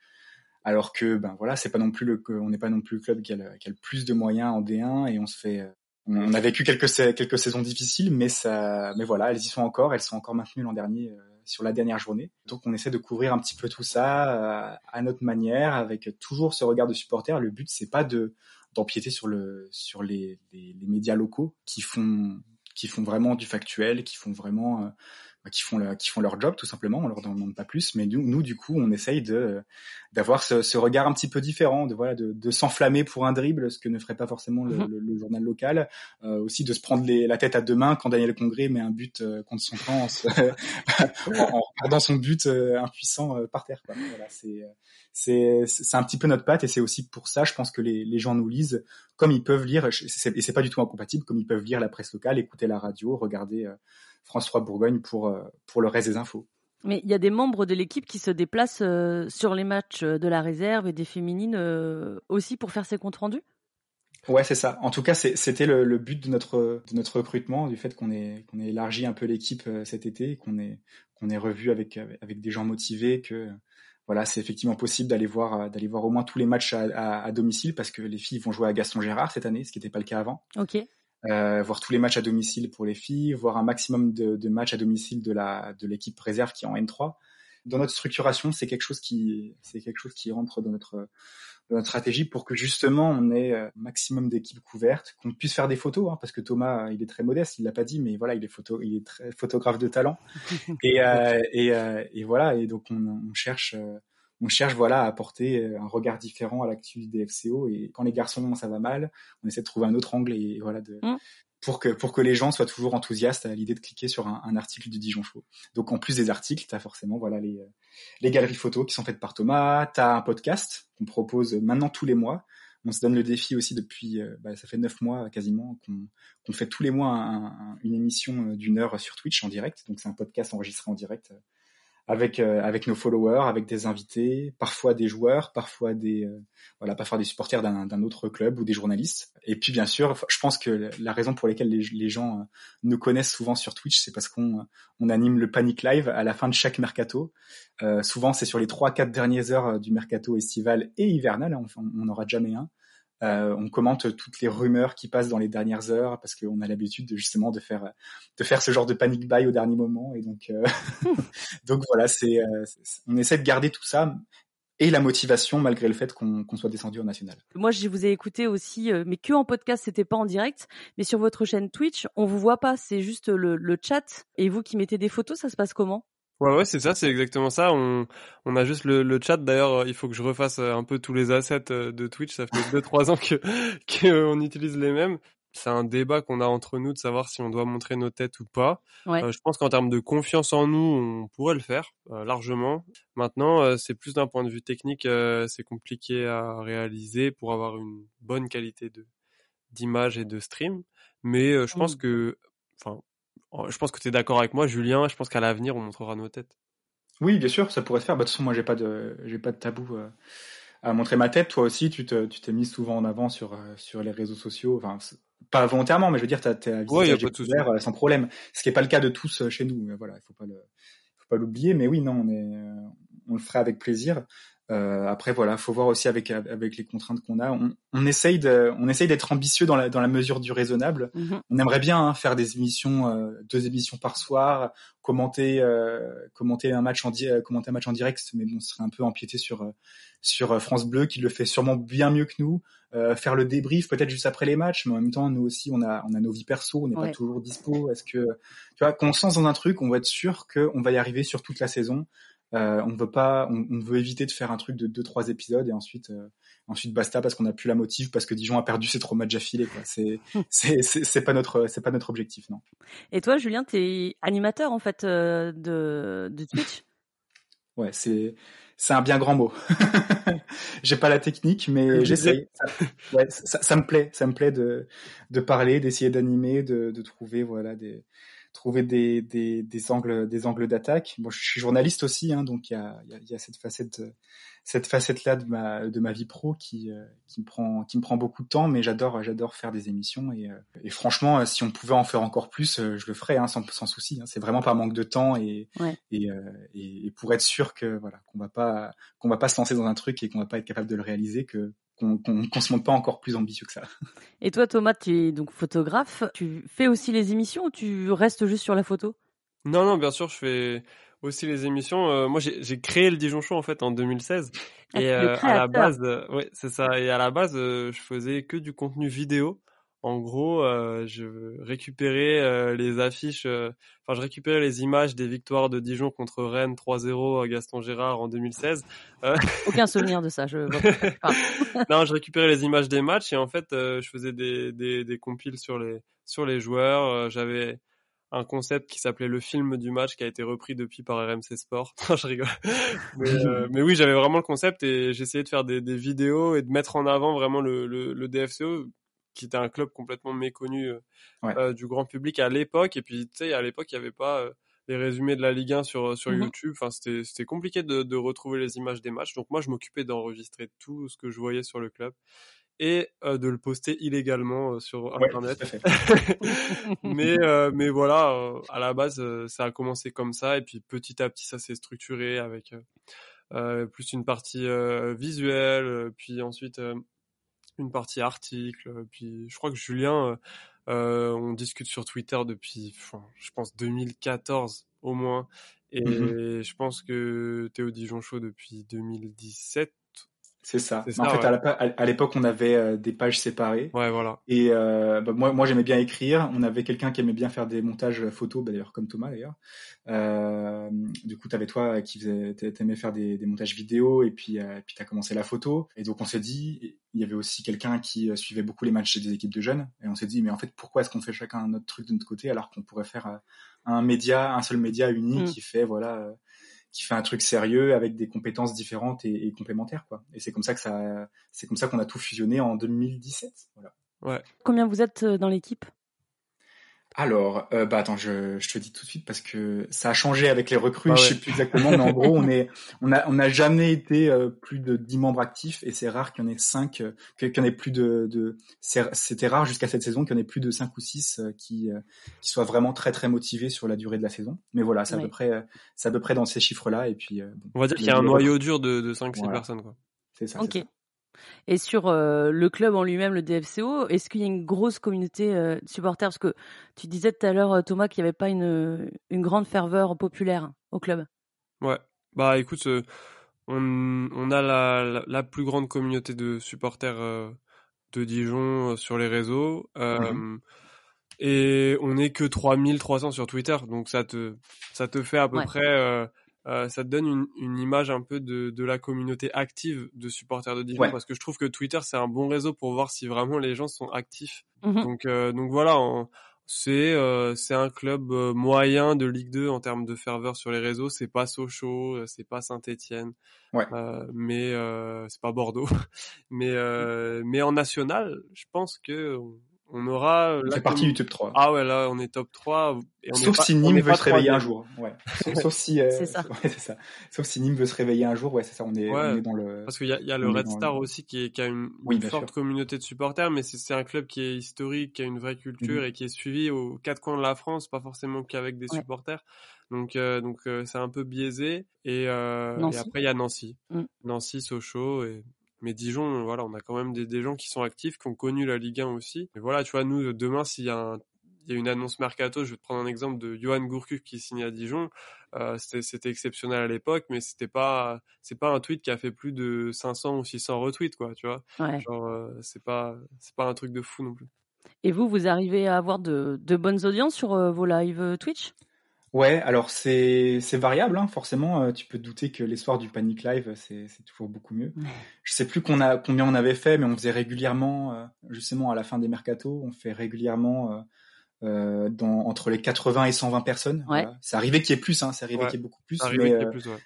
alors que ben voilà c'est pas non plus le on n'est pas non plus le club qui a, le, plus de moyens en D1 et on se fait on a vécu quelques quelques saisons difficiles mais ça mais voilà elles y sont encore elles sont encore maintenues l'an dernier euh, sur la dernière journée. Donc on essaie de couvrir un petit peu tout ça euh, à notre manière avec toujours ce regard de supporter. Le but c'est pas de d'empiéter sur le sur les, les, médias locaux qui font qui font vraiment du factuel qui font vraiment euh, qui font, qui font leur job tout simplement, on leur demande pas plus, mais nous, nous du coup, on essaye de d'avoir ce, ce, regard un petit peu différent, de voilà, de, de s'enflammer pour un dribble, ce que ne ferait pas forcément le, mhm. le, le journal local, euh, aussi de se prendre les, la tête à deux mains quand Daniel Congré met un but euh, contre son camp en, en, regardant son but euh, impuissant euh, par terre. Quoi. Voilà, c'est c'est c'est un petit peu notre patte et c'est aussi pour ça, je pense que les, les gens nous lisent comme ils peuvent lire, et c'est pas du tout incompatible, comme ils peuvent lire la presse locale, écouter la radio, regarder France 3 Bourgogne pour, euh, pour le reste des infos. Mais il y a des membres de l'équipe qui se déplacent euh, sur les matchs de la réserve et des féminines euh, aussi pour faire ces comptes rendus? Ouais, c'est ça. En tout cas, c'était le, le, but de notre de notre recrutement, du fait qu'on ait qu'on ait élargi un peu l'équipe cet été, qu'on ait qu'on ait revu avec avec des gens motivés, que voilà, c'est effectivement possible d'aller voir d'aller voir au moins tous les matchs à, à, à, domicile parce que les filles vont jouer à Gaston Gérard cette année, ce qui n'était pas le cas avant. Ok euh, voir tous les matchs à domicile pour les filles, voir un maximum de, de matchs à domicile de la de l'équipe réserve qui est en N3. dans notre structuration, c'est quelque chose qui, c'est quelque chose qui rentre dans notre notre stratégie pour que justement on ait un maximum d'équipes couvertes, qu'on puisse faire des photos, hein, parce que Thomas, il est très modeste, il l'a pas dit, mais voilà, il est photo, il est très photographe de talent, et, euh, et, euh, et, voilà, et donc on, on cherche, on cherche voilà à apporter un regard différent à l'actu des FCO, et quand les garçons ça va mal, on essaie de trouver un autre angle et voilà de, mmh pour que pour que les gens soient toujours enthousiastes à l'idée de cliquer sur un, un, article du Dijon Show. Donc en plus des articles, tu as forcément voilà les les galeries photos qui sont faites par Thomas, tu as un podcast qu'on propose maintenant tous les mois. On se donne le défi aussi depuis, euh, bah, ça fait neuf mois quasiment qu'on fait tous les mois un, une émission d'une heure sur Twitch en direct. Donc c'est un podcast enregistré en direct avec euh, avec nos followers, avec des invités, parfois des joueurs, parfois des euh, voilà, parfois des supporters d'un autre club ou des journalistes. Et puis bien sûr, je pense que la raison pour laquelle les, gens euh, nous connaissent souvent sur Twitch, c'est parce qu'on on anime le Panic Live à la fin de chaque mercato. Euh, souvent, c'est sur les trois quatre dernières heures du mercato estival et hivernal. Hein, on n'en aura jamais un. Euh, on commente toutes les rumeurs qui passent dans les dernières heures parce qu'on a l'habitude de, justement de faire de faire ce genre de panic buy au dernier moment et donc euh, donc voilà c'est euh, on essaie de garder tout ça et la motivation malgré le fait qu'on soit descendu au national. Moi, je vous ai écouté aussi, mais que en podcast, c'était pas en direct, mais sur votre chaîne Twitch, on vous voit pas, c'est juste le, le chat. Et vous qui mettez des photos, ça se passe comment? Ouais, ouais, c'est ça, c'est exactement ça. On, on a juste le, le chat. D'ailleurs, il faut que je refasse euh, un peu tous les assets euh, de Twitch. Ça fait deux, trois ans que qu'on utilise les mêmes. C'est un débat qu'on a entre nous de savoir si on doit montrer nos têtes ou pas. Euh, je pense qu'en termes de confiance en nous, on pourrait le faire largement. Maintenant, c'est plus d'un point de vue technique, c'est compliqué à réaliser pour avoir une bonne qualité de d'image et de stream. Mais je pense que, enfin, je pense que tu es d'accord avec moi, Julien. Je pense qu'à l'avenir, on montrera nos têtes. Oui, bien sûr, ça pourrait se faire. Bah, de toute façon, moi, j'ai pas de, j'ai pas de tabou euh, à montrer ma tête. Toi aussi, tu te, tu t'es mis souvent en avant sur, euh, sur les réseaux sociaux. Enfin, pas volontairement, mais je veux dire, t'as, t'as ouais, euh, sans problème. Ce qui est pas le cas de tous chez nous. Mais voilà, il faut pas le, faut pas l'oublier. Mais oui, non, on est, on le ferait avec plaisir. Euh, après voilà, faut voir aussi avec avec les contraintes qu'on a. On, on, essaye de, on essaye d'être ambitieux dans la dans la mesure du raisonnable. Mhm. On aimerait bien hein, faire des émissions, euh, deux émissions par soir, commenter euh, commenter un match en euh, commenter un match en direct, mais bon, ce serait un peu empiété sur sur France Bleu qui le fait sûrement bien mieux que nous. faire le débrief peut-être juste après les matchs, mais en même temps nous aussi on a on a nos vies perso, on n'est pas toujours dispo. Est-ce que tu vois qu'on se lance dans un truc, on va être sûr qu'on va y arriver sur toute la saison. Euh, on veut pas, on, veut éviter de faire un truc de deux trois épisodes et ensuite euh, ensuite basta parce qu'on a plus la motive parce que Dijon a perdu ses trois matchs affilés. C'est c'est c'est pas notre c'est pas notre objectif non. Et toi Julien, t'es animateur en fait euh, de de Twitch? ouais c'est c'est un bien grand mot. J'ai pas la technique, mais j'essaye. Ça, ouais, ça, ça, me plaît, ça me plaît de de parler, d'essayer d'animer, de, de trouver voilà des trouver des, des, des angles des angles d'attaque. Bon, je suis journaliste aussi, hein, donc il y a, y a, cette facette cette facette là de ma de ma vie pro qui euh, qui me prend qui me prend beaucoup de temps, mais j'adore j'adore faire des émissions et, euh, et franchement, si on pouvait en faire encore plus, euh, je le ferais hein, sans, sans souci. Hein. C'est vraiment pas manque de temps et, et, et, pour être sûr que voilà qu'on va pas qu'on va pas se lancer dans un truc et qu'on va pas être capable de le réaliser, que qu'on qu se montre pas encore plus ambitieux que ça. Et toi, Thomas, tu es donc photographe. Tu fais aussi les émissions ou tu restes juste sur la photo? Non, non, bien sûr, je fais aussi les émissions. Euh, moi, j'ai créé le Dijon Show en fait en 2016. Ah, et euh, à la base, euh, ouais, c'est ça. Et à la base, je faisais que du contenu vidéo. En gros, euh, je récupérais euh, les affiches, euh, enfin je récupérais les images des victoires de Dijon contre Rennes 3-0 à Gaston Gérard en 2016. Aucun souvenir de ça, je Non, je récupérais les images des matchs et en fait je faisais des, des, des compiles sur les sur les joueurs. J'avais un concept qui s'appelait le film du match qui a été repris depuis par RMC Sport. je rigole. Mais, mais oui, j'avais vraiment le concept et j'essayais de faire des, des, vidéos et de mettre en avant vraiment le, le, le DFCO qui était un club complètement méconnu euh, euh, du grand public à l'époque. Et puis, tu sais, à l'époque, il n'y avait pas euh, les résumés de la Ligue 1 sur, sur mhm. YouTube. Enfin, c'était, compliqué de, de, retrouver les images des matchs. Donc, moi, je m'occupais d'enregistrer tout ce que je voyais sur le club et de le poster illégalement sur Internet. mais, mais voilà, à la base, ça a commencé comme ça. Et puis, petit à petit, ça s'est structuré avec plus une partie visuelle, puis ensuite une partie article. Euh, puis je crois que Julien, euh, euh, on discute sur Twitter depuis, je pense 2014 au moins. Et Mhm. je pense que t'es au Dijon Show depuis 2017. C'est ça. C'est en ça, fait, ouais. à l'époque, on avait euh, des pages séparées. Ouais, voilà. Et euh, bah, moi, moi j'aimais bien écrire. On avait quelqu'un qui aimait bien faire des montages photos, bah, d'ailleurs comme Thomas d'ailleurs. Euh, du coup, t'avais toi qui faisais, t'a- t'aimais faire des, des montages vidéo, et puis euh, puis t'as commencé la photo. Et donc on s'est dit, il y avait aussi quelqu'un qui euh, suivait beaucoup les matchs des équipes de jeunes, et on s'est dit, mais en fait, pourquoi est-ce qu'on fait chacun notre truc de notre côté alors qu'on pourrait faire euh, un média, un seul média unique Mm. qui fait voilà. Qui fait un truc sérieux avec des compétences différentes et, et complémentaires quoi. Et c'est comme ça que ça, c'est comme ça qu'on a tout fusionné en 2017. Voilà. Combien vous êtes euh, dans l'équipe? Alors, euh, bah attends, je, je te dis tout de suite parce que ça a changé avec les recrues. Ah ouais. Je sais plus exactement, mais en gros, on est, on a, on n'a jamais été euh, plus de 10 membres actifs et c'est rare qu'il y en ait 5, euh, qu'il y en ait plus de, de c'est- c'était rare jusqu'à cette saison qu'il y en ait plus de 5 ou 6 euh, qui, euh, qui soient vraiment très très motivés sur la durée de la saison. Mais voilà, c'est à Ouais. peu près, euh, c'est à peu près dans ces chiffres-là et puis. euh, bon, On va dire qu'il y a un noyau dur de, de 5-6 Voilà. personnes, quoi. C'est ça. Ok. c'est ça. Et sur euh, le club en lui-même, le DFCO, est-ce qu'il y a une grosse communauté euh, de supporters? Parce que tu disais tout à l'heure, euh, Thomas, qu'il n'y avait pas une, une grande ferveur populaire au club. Ouais. Bah écoute, euh, on, on a la, la, la plus grande communauté de supporters de Dijon sur les réseaux. Mhm. Et on n'est que 3300 sur Twitter. Donc ça te, ça te fait à peu Ouais. près... euh, ça te donne une, une image un peu de, de la communauté active de supporters de Dijon Ouais. parce que je trouve que Twitter c'est un bon réseau pour voir si vraiment les gens sont actifs Mhm. donc, euh, donc voilà, c'est euh, c'est un club euh, moyen de Ligue 2 en termes de ferveur sur les réseaux. C'est pas Sochaux, euh, c'est pas Saint-Étienne, Ouais. euh, mais euh, c'est pas Bordeaux. mais euh, mais en national, je pense que on, aura. euh, fait partie commu- du top 3. Ah ouais, là on est top 3 et on est Sauf pas- si on Nîmes est veut se réveiller un jour. Ouais. Sauf, si, euh, C'est ça. ouais, c'est ça. Sauf si Nîmes veut se réveiller un jour. Ouais, c'est ça. On est, Ouais. on est dans le. Parce qu'il y a, il y a le Red Star le- aussi qui, est, qui a une, Oui, une bien forte sûr. communauté de supporters, mais c'est c'est un club qui est historique, qui a une vraie culture Mhm. et qui est suivi aux quatre coins de la France, pas forcément qu'avec des Ouais. supporters. Donc, euh, donc euh, c'est un peu biaisé. Et, euh, et Nancy. après, il y a Nancy. Mm. Nancy, Sochaux. Et... Mais Dijon, voilà, on a quand même des, des gens qui sont actifs, qui ont connu la Ligue 1 aussi. Et voilà, tu vois, nous, demain, s'il y a un il y a une annonce mercato, je vais te prendre un exemple de Johan Gourcuff qui signe à Dijon. Euh, c'était exceptionnel à l'époque, mais c'était pas c'est pas un tweet qui a fait plus de 500 ou 600 retweets quoi, tu vois. Ouais. Genre euh, c'est pas c'est pas un truc de fou non plus. Et vous, vous arrivez à avoir de, de bonnes audiences sur euh, vos lives euh, Twitch? Ouais, alors c'est c'est variable, hein, forcément. euh, tu peux te douter que les soirs du Panic Live, c'est c'est toujours beaucoup mieux. Ouais. Je sais plus qu'on a combien on avait fait, mais on faisait régulièrement, euh, justement à la fin des mercatos, on fait régulièrement euh, dans entre les 80 et 120 personnes. Ouais. Voilà. C'est arrivé qu'il y ait plus, hein, c'est arrivé Ouais. qu'il y ait beaucoup plus, Arrivé mais qu'il y ait plus ouais.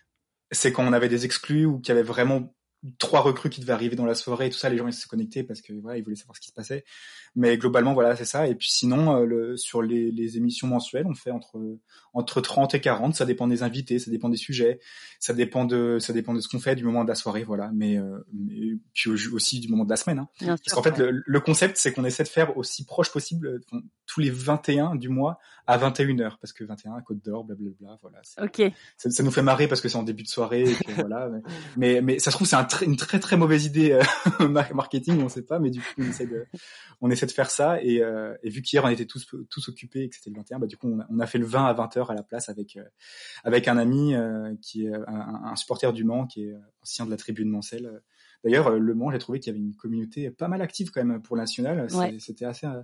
c'est quand on avait des exclus ou qu'il y avait vraiment trois recrues qui devaient arriver dans la soirée et tout ça, les gens ils se connectaient parce que voilà, ils voulaient savoir ce qui se passait. Mais globalement voilà, c'est ça. Et puis sinon euh, le, sur les, les émissions mensuelles, on fait entre entre 30 et 40, ça dépend des invités, ça dépend des sujets, ça dépend de ça dépend de ce qu'on fait du moment de la soirée, voilà, mais, euh, mais puis au- aussi du moment de la semaine hein. Parce qu'en fait, le, le concept, c'est qu'on essaie de faire aussi proche possible tous les 21 du mois à 21h, parce que 21, Côte d'Or, blablabla, voilà. Ok. Ça, ça nous fait marrer parce que c'est en début de soirée, et voilà. Mais, mais, mais ça se trouve, c'est un tr- une très très mauvaise idée euh, mar- marketing, on sait pas, mais du coup, on essaie de, on essaie de faire ça. Et, euh, et vu qu'hier, on était tous, tous occupés et que c'était le 21, bah, du coup, on a, on a fait le 20 à 20h à la place avec, euh, avec un ami euh, qui est un, un supporter du Mans, qui est ancien de la tribune Mancel. D'ailleurs, euh, Le Mans, j'ai trouvé qu'il y avait une communauté pas mal active quand même pour le national. C'est- Ouais. C'était assez, euh,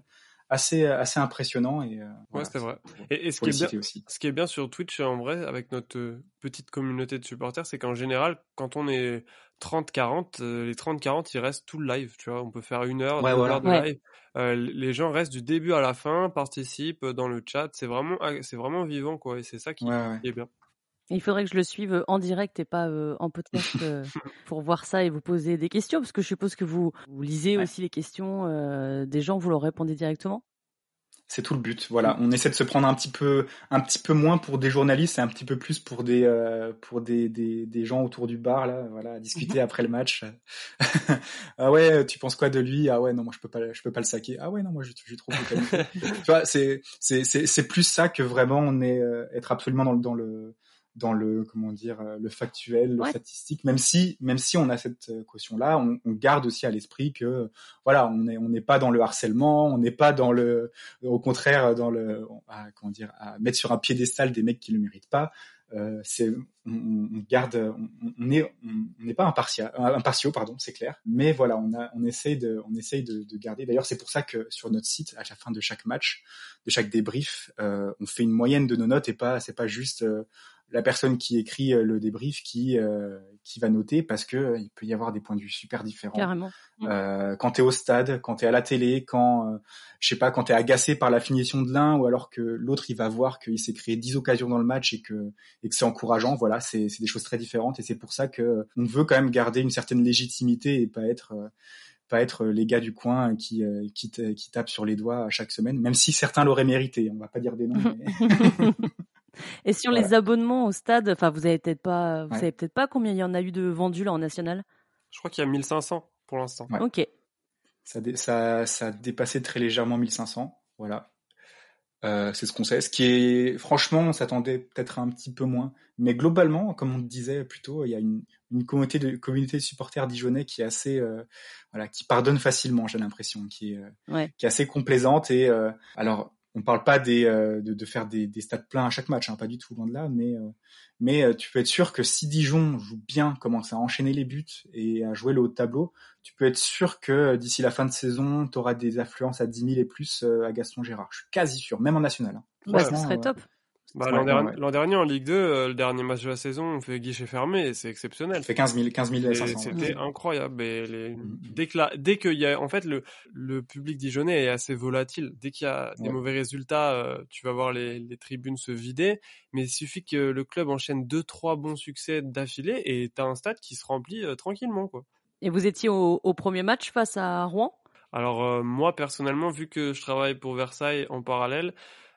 assez, assez impressionnant. Et, euh, voilà, c'était vrai. pour- Et, et ce qui est bien aussi. ce qui est bien sur Twitch en vrai avec notre euh, petite communauté de supporters, c'est qu'en général quand on est 30-40, euh, les 30-40 ils restent tout le live, tu vois, on peut faire une heure, Ouais, deux voilà. heures de Ouais. live. Euh, les gens restent du début à la fin, participent euh, dans le chat, c'est vraiment c'est vraiment vivant quoi et c'est ça qui, Ouais, ouais. qui est bien. Il faudrait que je le suive en direct et pas euh, en podcast euh, pour voir ça et vous poser des questions, parce que je suppose que vous, vous lisez Ouais. aussi les questions euh, des gens, vous leur répondez directement? C'est tout le but. Voilà, on essaie de se prendre un petit peu, un petit peu moins pour des journalistes et un petit peu plus pour des, euh, pour des, des, des gens autour du bar là, voilà, à discuter après le match. ah ouais, tu penses quoi de lui? Ah ouais, non, moi je peux pas, je peux pas le saquer. Ah ouais, non, moi je, je trouve tu vois, c'est, c'est, c'est, c'est plus ça que vraiment on est euh, être absolument dans le, dans le, dans le comment dire euh, le factuel, le statistique. Même si même si on a cette euh, caution là, on, on garde aussi à l'esprit que voilà, on est on n'est pas dans le harcèlement, on n'est pas dans le au contraire dans le à, comment dire à mettre sur un piédestal des mecs qui le méritent pas. Euh, c'est on, on, garde on, on est on n'est pas impartial impartiaux pardon c'est clair mais voilà on a on essaye de on essaye de, de garder d'ailleurs c'est pour ça que sur notre site à la fin de chaque match de chaque débrief euh, on fait une moyenne de nos notes et pas c'est pas juste euh, la personne qui écrit euh, le débrief qui euh, qui va noter parce que euh, il peut y avoir des points de vue super différents. Carrément. Euh, quand tu es au stade, quand tu es à la télé, quand je sais pas, quand tu es agacé par la finition de l'un ou alors que l'autre il va voir qu'il s'est créé 10 occasions dans le match et que et que c'est encourageant, voilà, c'est c'est des choses très différentes et c'est pour ça que on veut quand même garder une certaine légitimité et pas être pas être les gars du coin qui qui, qui tapent sur les doigts à chaque semaine, même si certains l'auraient mérité. On va pas dire des noms. Mais... Et sur les abonnements au stade, enfin, vous avez peut-être pas, vous savez peut-être pas combien il y en a eu de vendus là en national? Je crois qu'il y a 1500 pour l'instant. Ok. Ça, ça, ça a dépassé très légèrement 1500. Voilà. Euh, c'est ce qu'on sait. Ce qui est, franchement, on s'attendait peut-être un petit peu moins. Mais globalement, comme on le disait plus tôt, il y a une, une communauté de communauté de supporters dijonnais qui est assez, euh, voilà, qui pardonne facilement. J'ai l'impression, qui est, ouais. qui est assez complaisante. Et euh, alors, on parle pas des, euh, de, de, faire des, des stades pleins à chaque match, hein, pas du tout loin de là, mais euh, mais euh, tu peux être sûr que si Dijon joue bien, commence à enchaîner les buts et à jouer le haut de tableau, tu peux être sûr que d'ici la fin de saison, tu auras des affluences à 10 000 et plus à Gaston Gérard. Je suis quasi sûr, même en national. Hein. Ouais, ce serait top. Bah, l'an, dernier, ouais. dernier, en Ligue 2, euh, le dernier match de la saison, on fait guichet fermé et c'est exceptionnel. Ça fait 15 000, 15 500. C'était ouais. incroyable. Et les, mmh. Dès que la, dès qu'il y a, en fait, le, le public dijonnais est assez volatile. Dès qu'il y a des mauvais résultats, euh, tu vas voir les, les tribunes se vider. Mais il suffit que le club enchaîne deux, trois bons succès d'affilée et t'as un stade qui se remplit euh, tranquillement, quoi. Et vous étiez au, au premier match face à Rouen? Alors, moi, personnellement, vu que je travaille pour Versailles en parallèle,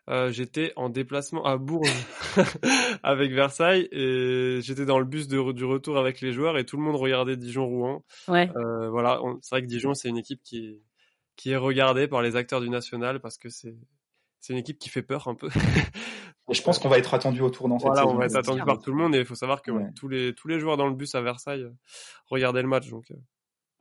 euh, j'étais en déplacement à Bourges avec Versailles et j'étais dans le bus de, du retour avec les joueurs et tout le monde regardait Dijon-Rouen. Ouais. Euh, voilà, c'est vrai que Dijon c'est une équipe qui est, qui est regardée par les acteurs du national parce que c'est c'est une équipe qui fait peur un peu. et je pense qu'on va être attendu au tournant. Voilà, cette on va être attendu par tout le monde et il faut savoir que ouais. ouais, tous les tous les joueurs dans le bus à Versailles euh, regardaient le match donc.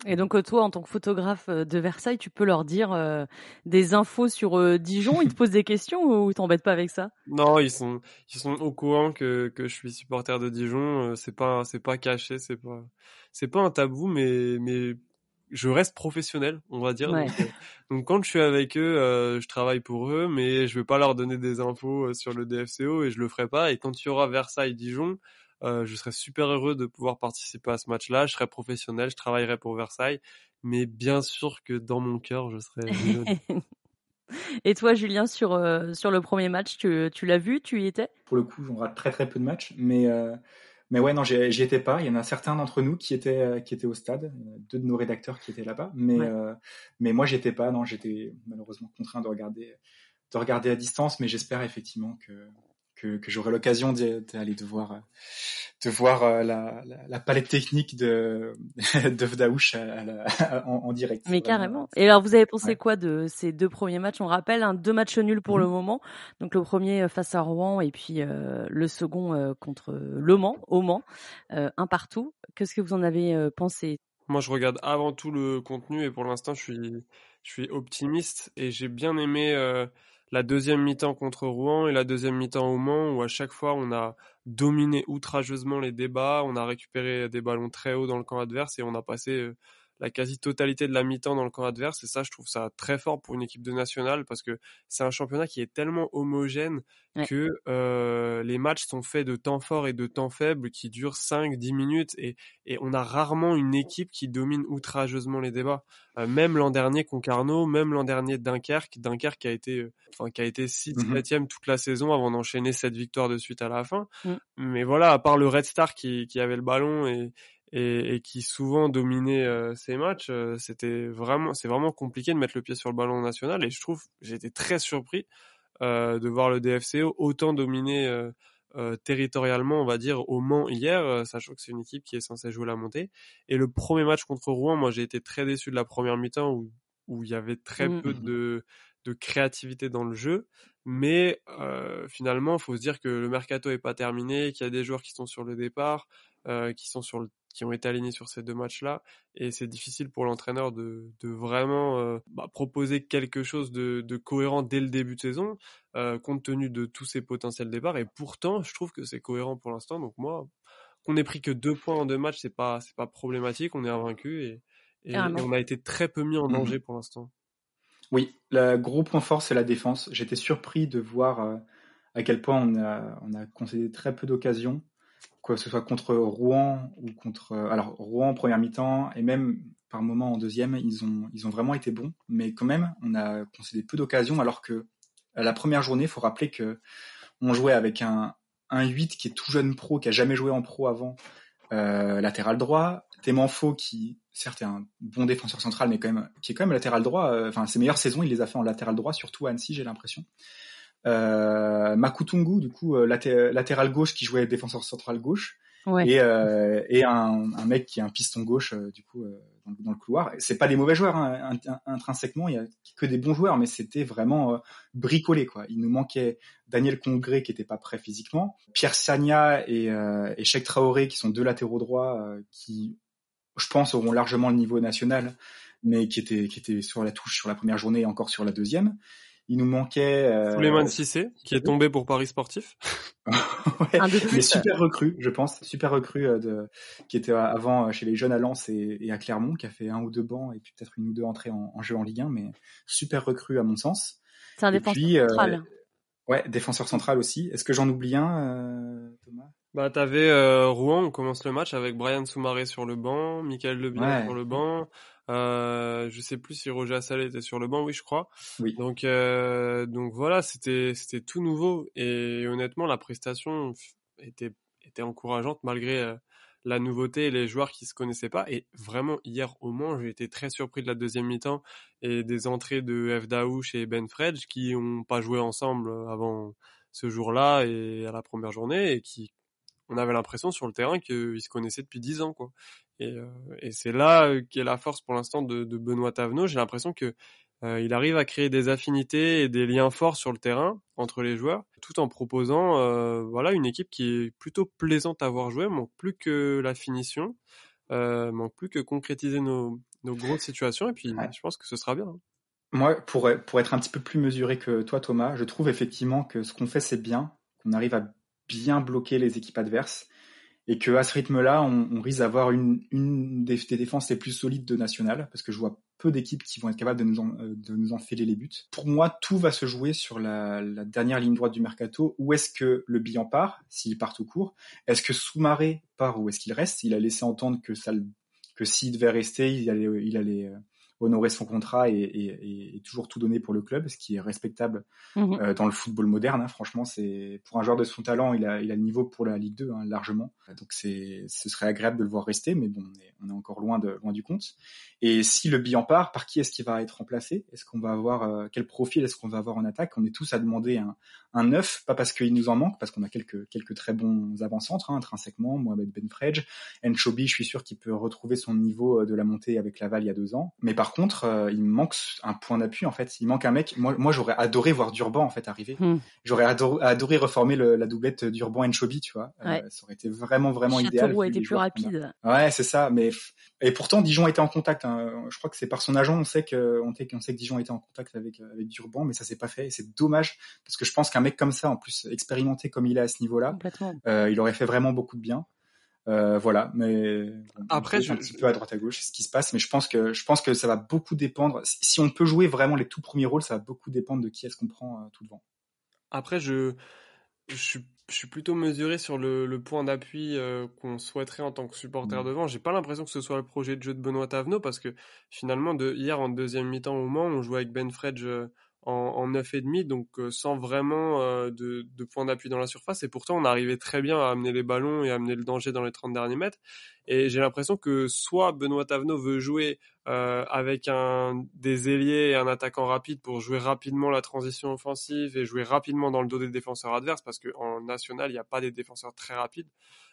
Et donc toi, en tant que photographe de Versailles, tu peux leur dire euh, des infos sur euh, Dijon? Ils te posent des questions ou t'embêtes pas avec ça? Non, ils sont ils sont au courant que que je suis supporter de Dijon. C'est pas c'est pas caché, c'est pas c'est pas un tabou, mais mais je reste professionnel, on va dire. Ouais. Donc, euh, donc, quand je suis avec eux, euh, je travaille pour eux, mais je vais pas leur donner des infos sur le DFCO et je le ferai pas. Et quand il y aura Versailles Dijon, euh, je serais super heureux de pouvoir participer à ce match-là. Je serais professionnel, je travaillerai pour Versailles, mais bien sûr que dans mon cœur, je serais. Et toi, Julien, sur euh, sur le premier match, tu, tu l'as vu, tu y étais? Pour le coup, j'en rate très très peu de matchs, mais euh, mais ouais, non, j'y étais pas. Il y en a certains d'entre nous qui étaient euh, qui étaient au stade, deux de nos rédacteurs qui étaient là-bas, mais ouais. euh, mais moi j'étais pas. Non, j'étais malheureusement contraint de regarder de regarder à distance, mais j'espère effectivement que que, que j'aurai l'occasion d'aller de voir de voir euh, la, la, la palette technique de de Vdaouch en, en, direct. Mais carrément. Et alors vous avez pensé ouais. quoi de ces deux premiers matchs? On rappelle un deux matchs nuls pour mmh. le moment. Donc le premier euh, face à Rouen et puis euh, le second euh, contre Le Mans, au Mans, euh, un partout. Qu'est-ce que vous en avez euh, pensé? Moi je regarde avant tout le contenu et pour l'instant je suis je suis optimiste et j'ai bien aimé la deuxième mi-temps contre Rouen et la deuxième mi-temps au Mans où à chaque fois on a dominé outrageusement les débats, on a récupéré des ballons très hauts dans le camp adverse et on a passé la quasi-totalité de la mi-temps dans le camp adverse et ça je trouve ça très fort pour une équipe de nationale parce que c'est un championnat qui est tellement homogène ouais. que euh, les matchs sont faits de temps forts et de temps faibles qui durent 5-10 minutes et, et on a rarement une équipe qui domine outrageusement les débats. Euh, même l'an dernier Concarneau, même l'an dernier Dunkerque, Dunkerque qui a été euh, enfin qui a été 6 7 mm -hmm. toute la saison avant d'enchaîner cette victoire de suite à la fin. Mm. Mais voilà, à part le Red Star qui, qui avait le ballon et et, et, qui souvent dominait euh, ces matchs, euh, c'était vraiment, c'est vraiment compliqué de mettre le pied sur le ballon national. Et je trouve, j'ai été très surpris euh, de voir le DFCO autant dominer territorialement, on va dire, au Mans hier, sachant que c'est une équipe qui est censée jouer la montée. Et le premier match contre Rouen, moi, j'ai été très déçu de la première mi-temps où où il y avait très mmh. peu de de créativité dans le jeu. Mais euh, finalement, faut se dire que le mercato est pas terminé, qu'il y a des joueurs qui sont sur le départ, euh, qui sont sur le, qui ont été alignés sur ces deux matchs-là, et c'est difficile pour l'entraîneur de, de vraiment euh, bah, proposer quelque chose de, de, cohérent dès le début de saison, euh, compte tenu de tous ces potentiels départs. Et pourtant, je trouve que c'est cohérent pour l'instant. Donc moi, qu'on ait pris que deux points en deux matchs, c'est pas c'est pas problématique. On est invaincu et, et, et, on a été très peu mis en danger mmh. pour l'instant. Oui, le gros point fort, c'est la défense. J'étais surpris de voir euh, à quel point on a, on a concédé très peu d'occasions, que ce soit contre Rouen ou contre. Euh, alors, Rouen en première mi-temps et même par moment en deuxième, ils ont, ils ont vraiment été bons. Mais quand même, on a concédé peu d'occasions, alors que la première journée, il faut rappeler que on jouait avec un, un 8 qui est tout jeune pro, qui a jamais joué en pro avant, euh, latéral droit. Témanfo qui certes est un bon défenseur central, mais quand même qui est quand même latéral droit. Euh, enfin, ses meilleures saisons, il les a fait en latéral droit, surtout à Annecy, j'ai l'impression. Euh, Makutungu, du coup, euh, latéral gauche qui jouait défenseur central gauche. Ouais. Et, euh, et un, un, mec qui est un piston gauche euh, du coup euh, dans, dans, le couloir. C'est pas des mauvais joueurs hein, intrinsèquement, il y a que des bons joueurs, mais c'était vraiment bricolé quoi. Il nous manquait Daniel Congré qui était pas prêt physiquement, Pierre Sagna et, et Cheikh Traoré qui sont deux latéraux droits qui je pense, auront largement le niveau national, mais qui étaient, qui étaient sur la touche sur la première journée et encore sur la deuxième. Il nous manquait... Euh, Souleymane Cissé, qui est tombé pour Paris Sportif. ouais, mais super recrue, je pense. Super recrue euh, de, qui était avant chez les jeunes à Lens et, et, à Clermont, qui a fait un ou deux bancs et puis peut-être une ou deux entrées en, en, jeu en Ligue 1, mais super recrue à mon sens. C'est un défenseur puis, euh, central. ouais, défenseur central aussi. Est-ce que j'en oublie un, Thomas? Bah, t'avais euh, Rouen, on commence le match avec Brian Soumaré sur le banc, Michael ouais. sur le banc. Euh, je sais plus si Roger Assalé était sur le banc, oui, je crois. Oui. Donc, euh, donc voilà, c'était c'était tout nouveau et honnêtement, la prestation était était encourageante malgré euh, la nouveauté et les joueurs qui se connaissaient pas. Et vraiment, hier au Mans, j'ai été très surpris de la deuxième mi-temps et des entrées de F. Daouche et Ben Fredge qui ont pas joué ensemble avant ce jour-là et à la première journée et qui on avait l'impression sur le terrain qu'ils se connaissaient depuis dix ans, quoi. Et, euh, et c'est là euh, qu'est la force pour l'instant de, de, Benoît Tavenot. J'ai l'impression que euh, il arrive à créer des affinités et des liens forts sur le terrain entre les joueurs, tout en proposant, euh, voilà, une équipe qui est plutôt plaisante à voir jouer. Manque plus que la finition, euh, manque plus que concrétiser nos, nos grosses situations. Et puis, ouais. je pense que ce sera bien. Hein. Moi, pour, pour être un petit peu plus mesuré que toi, Thomas, je trouve effectivement que ce qu'on fait, c'est bien, qu'on arrive à bien bloquer les équipes adverses et que à ce rythme-là, on, risque d'avoir une, des, défenses les plus solides de national parce que je vois peu d'équipes qui vont être capables de nous, en, euh, de nous enfiler les buts. Pour moi, tout va se jouer sur la, dernière ligne droite du mercato. Où est-ce que le bilan part, s'il part tout court? Est-ce que Soumaré part ou est-ce qu'il reste? Il a laissé entendre que ça, que s'il devait rester, il allait, il allait euh, honorer son contrat et, et, et, toujours tout donner pour le club, ce qui est respectable mmh. euh, dans le football moderne. Hein. Franchement, c'est pour un joueur de son talent, il a, il a le niveau pour la Ligue 2 hein, largement. Donc c'est, ce serait agréable de le voir rester, mais bon, on est, on est encore loin de loin du compte. Et si le bilan part, par qui est-ce qu'il va être remplacé? Est-ce qu'on va avoir euh, quel profil est-ce qu'on va avoir en attaque? On est tous à demander un, un neuf, pas parce qu'il nous en manque, parce qu'on a quelques quelques très bons avant-centres hein, intrinsèquement. Mohamed Benfredj, Enchobi, je suis sûr qu'il peut retrouver son niveau de la montée avec Laval il y a deux ans. Mais par contre, euh, il manque un point d'appui en fait. Il manque un mec. Moi, moi j'aurais adoré voir Durban en fait arriver. Hmm. J'aurais adoré, adoré, reformer le, la doublette Durban Enchobi, tu vois. Ouais. Euh, ça aurait été vraiment vraiment Châteauroux idéal. Châteauroux été plus rapide. Ouais, c'est ça. Mais et pourtant Dijon était en contact. Hein. Je crois que c'est par son agent on sait que on sait, on sait que Dijon était en contact avec avec Durban, mais ça s'est pas fait. Et c'est dommage parce que je pense qu'un mec comme ça, en plus expérimenté comme il est à ce niveau-là, euh, il aurait fait vraiment beaucoup de bien. Euh, voilà, mais après je... un petit peu à droite à gauche, c'est ce qui se passe, mais je pense que je pense que ça va beaucoup dépendre. Si on peut jouer vraiment les tout premiers rôles, ça va beaucoup dépendre de qui est-ce qu'on prend euh, tout devant. Après, je je suis, je suis plutôt mesuré sur le, le point d'appui euh, qu'on souhaiterait en tant que supporter mmh. devant. J'ai pas l'impression que ce soit le projet de jeu de Benoît Tavenot parce que finalement, de hier en deuxième mi-temps au Mans, on jouait avec Ben Fredge en, en 9,5, donc euh, sans vraiment euh, de, de point d'appui dans la surface. Et pourtant, on arrivait très bien à amener les ballons et à amener le danger dans les 30 derniers mètres. Et j'ai l'impression que soit Benoît Tavenot veut jouer euh, avec un des ailiers et un attaquant rapide pour jouer rapidement la transition offensive et jouer rapidement dans le dos des défenseurs adverses, parce qu'en national, il n'y a pas des défenseurs très rapides.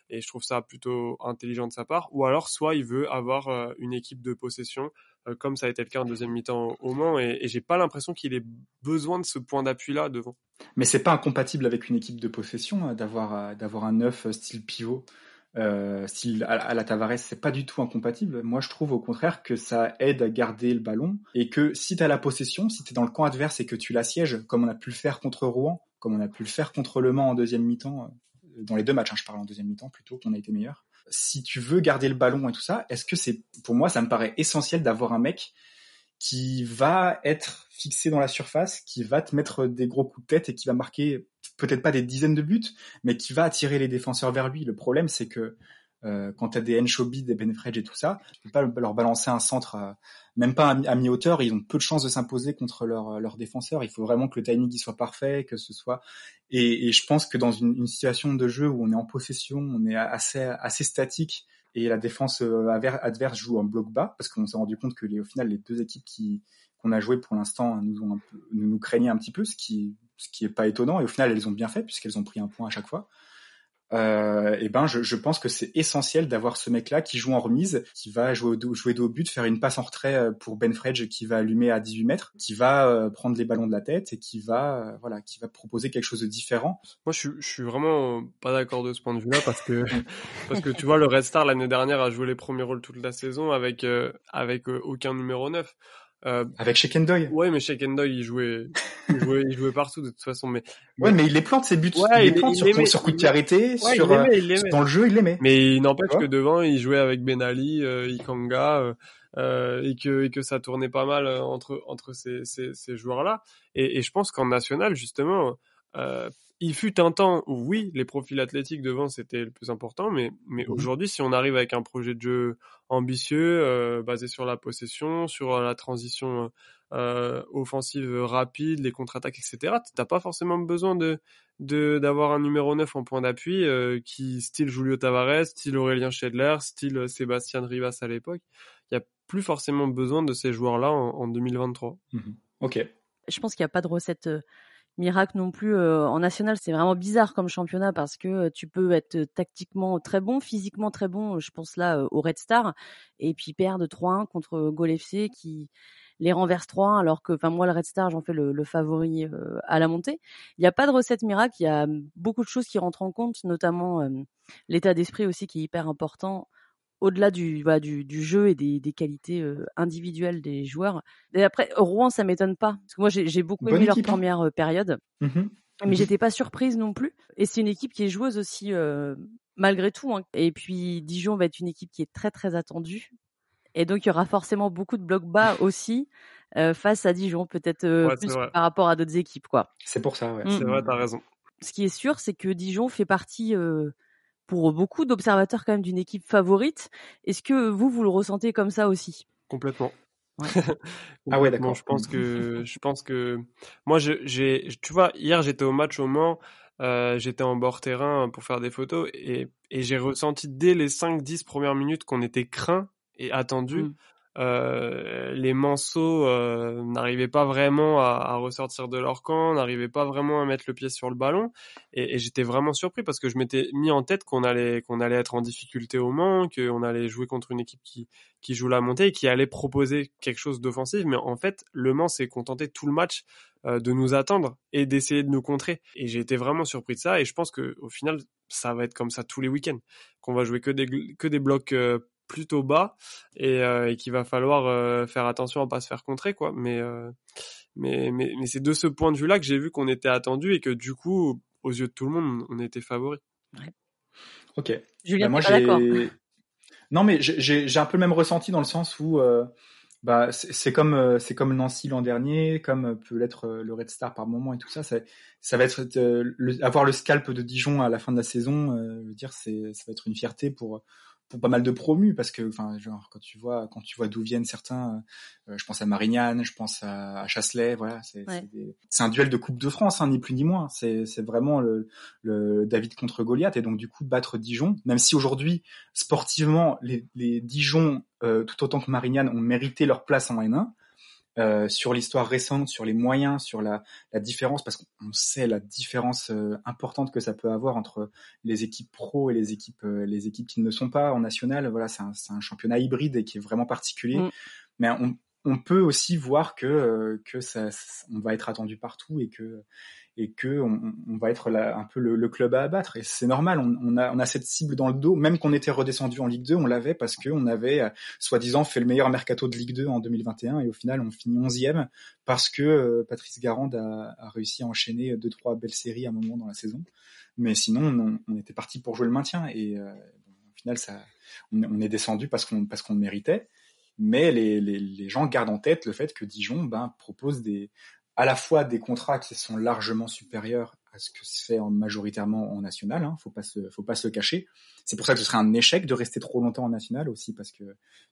et je trouve ça plutôt intelligent de sa part. Ou alors, soit il veut avoir euh, une équipe de possession, comme ça a été le cas en deuxième mi-temps au Mans, et, et j'ai pas l'impression qu'il ait besoin de ce point d'appui-là devant. Mais c'est pas incompatible avec une équipe de possession hein, d'avoir euh, d'avoir un neuf style pivot. Euh, style à, la Tavares, c'est pas du tout incompatible. Moi, je trouve au contraire que ça aide à garder le ballon et que si tu as la possession, si tu es dans le camp adverse et que tu l'assièges, comme on a pu le faire contre Rouen, comme on a pu le faire contre Le Mans en deuxième mi-temps, dans les deux matchs, hein, je parle en deuxième mi-temps plutôt, qu'on a été meilleur. Si tu veux garder le ballon et tout ça, est-ce que c'est, pour moi, ça me paraît essentiel d'avoir un mec qui va être fixé dans la surface, qui va te mettre des gros coups de tête et qui va marquer peut-être pas des dizaines de buts, mais qui va attirer les défenseurs vers lui. Le problème, c'est que euh, quand tu as des Enchobi, des Benfredge et tout ça, tu peux pas leur balancer un centre, même pas à, mi-hauteur, ils ont peu de chances de s'imposer contre leurs leur défenseurs. Il faut vraiment que le timing y soit parfait, que ce soit. Et, et je pense que dans une, une, situation de jeu où on est en possession, on est assez assez statique et la défense euh, adverse joue en bloc bas, parce qu'on s'est rendu compte que les, au final les deux équipes qui qu'on a joué pour l'instant nous ont un peu, nous, nous craignaient un petit peu, ce qui ce qui est pas étonnant. Et au final, elles ont bien fait puisqu'elles ont pris un point à chaque fois euh, et ben je, je pense que c'est essentiel d'avoir ce mec-là qui joue en remise, qui va jouer au, jouer au but, faire une passe en retrait euh, pour Ben Fredge qui va allumer à 18 mètres, qui va euh, prendre les ballons de la tête et qui va euh, voilà, qui va proposer quelque chose de différent. Moi je, je suis vraiment pas d'accord de ce point de vue-là parce que parce que tu vois le Red Star l'année dernière a joué les premiers rôles toute la saison avec avec aucun numéro 9. Euh, Avec Shekendoy Ouais, mais Shekendoy, il jouait, il jouait, il jouait partout de toute façon. Mais, ouais, mais il les plante ses buts. Ouais, il, les plante sur, sur coup de carité, sur, euh, dans le jeu, il les met. Mais il n'empêche que devant, il jouait avec Ben Ali, euh, Ikanga, euh, euh, et que et que ça tournait pas mal entre entre ces ces, ces joueurs-là. Et, et je pense qu'en national, justement. Euh, il fut un temps où oui, les profils athlétiques devant c'était le plus important, mais mais mmh aujourd'hui, si on arrive avec un projet de jeu ambitieux, euh, basé sur la possession, sur la transition euh, offensive rapide, les contre-attaques, etc., t'as pas forcément besoin de de d'avoir un numéro 9 en point d'appui euh, qui style Julio Tavares, style Aurélien Schedler, style Sébastien Rivas à l'époque. Il y a plus forcément besoin de ces joueurs-là en, en 2023. Mmh ok. Je pense qu'il n'y a pas de recette miracle non plus en national. C'est vraiment bizarre comme championnat parce que tu peux être tactiquement très bon, physiquement très bon. Je pense là au Red Star et puis perdre 3-1 contre Gol FC qui les renverse 3 alors que, enfin moi le Red Star j'en fais le, le favori à la montée. Il n'y a pas de recette miracle. Il y a beaucoup de choses qui rentrent en compte, notamment l'état d'esprit aussi qui est hyper important au-delà du, voilà, du, du, jeu et des, des qualités euh, individuelles des joueurs. Et après, Rouen, ça m'étonne pas. Parce que moi, j'ai beaucoup aimé leur hein. première euh, période. Mmh mais mmh j'étais pas surprise non plus. Et c'est une équipe qui est joueuse aussi, euh, malgré tout. Hein. Et puis, Dijon va être une équipe qui est très, très attendue. Et donc, il y aura forcément beaucoup de blocs bas aussi euh, face à Dijon, peut-être euh, ouais, plus par rapport à d'autres équipes. quoi. C'est pour ça, ouais. Mmh. C'est vrai, t'as raison. Ce qui est sûr, c'est que Dijon fait partie pour beaucoup d'observateurs quand même d'une équipe favorite. Est-ce que vous, vous le ressentez comme ça aussi? Complètement. Ouais. ah ouais, d'accord. je pense que, je pense que, moi, j'ai, tu vois, hier j'étais au match au Mans, euh, j'étais en bord terrain pour faire des photos et, et j'ai ressenti dès les 5-10 premières minutes qu'on était craint et attendu. Mmh. Euh, les Manceaux euh, n'arrivaient pas vraiment à, à, ressortir de leur camp, n'arrivaient pas vraiment à mettre le pied sur le ballon, et, et j'étais vraiment surpris parce que je m'étais mis en tête qu'on allait qu'on allait être en difficulté au Mans, qu'on allait jouer contre une équipe qui qui joue la montée et qui allait proposer quelque chose d'offensif, mais en fait le Mans s'est contenté tout le match euh, de nous attendre et d'essayer de nous contrer, et j'ai été vraiment surpris de ça, et je pense que au final ça va être comme ça tous les week-ends, qu'on va jouer que des que des blocs euh, plutôt bas et, euh, et qu'il va falloir euh, faire attention à pas se faire contrer quoi. Mais euh, mais mais, mais c'est de ce point de vue là que j'ai vu qu'on était attendu et que du coup aux yeux de tout le monde on était favori ouais. ok. Julien, bah, moi j'ai non mais j'ai j'ai un peu le même ressenti dans le sens où euh, bah c'est comme c'est comme Nancy l'an dernier comme peut l'être le Red Star par moment et tout ça. Ça ça va être le, avoir le scalp de Dijon à la fin de la saison euh, dire c'est ça va être une fierté pour pour pas mal de promus parce que enfin genre quand tu vois quand tu vois d'où viennent certains euh, je pense à Marignane je pense à, à Chasselet voilà c'est ouais. c'est un duel de coupe de France hein, ni plus ni moins c'est c'est vraiment le, le David contre Goliath et donc du coup battre Dijon même si aujourd'hui sportivement les les Dijon euh, tout autant que Marignane ont mérité leur place en N1 euh, sur l'histoire récente, sur les moyens, sur la, la différence, parce qu'on sait la différence euh, importante que ça peut avoir entre les équipes pro et les équipes, euh, les équipes qui ne sont pas en national. Voilà, c'est un, un, championnat hybride et qui est vraiment particulier. Mm. Mais on, on, peut aussi voir que que ça, on va être attendu partout et que et que on, on va être là, un peu le, le, club à abattre. Et c'est normal, on, on, a, on a cette cible dans le dos, même qu'on était redescendu en Ligue 2, on l'avait parce qu'on avait, euh, soi-disant, fait le meilleur mercato de Ligue 2 en 2021, et au final, on finit 11e parce que euh, Patrice Garande a, a, réussi à enchaîner deux trois belles séries à un moment dans la saison. Mais sinon, on, était parti pour jouer le maintien, et euh, au final, ça, on, est descendu parce qu'on parce qu'on le méritait mais les, les, les, gens gardent en tête le fait que Dijon ben, propose des, à la fois des contrats qui sont largement supérieurs à ce que se fait en, majoritairement en national, hein, faut pas se, faut pas se cacher. C'est pour ça que ce serait un échec de rester trop longtemps en national aussi parce que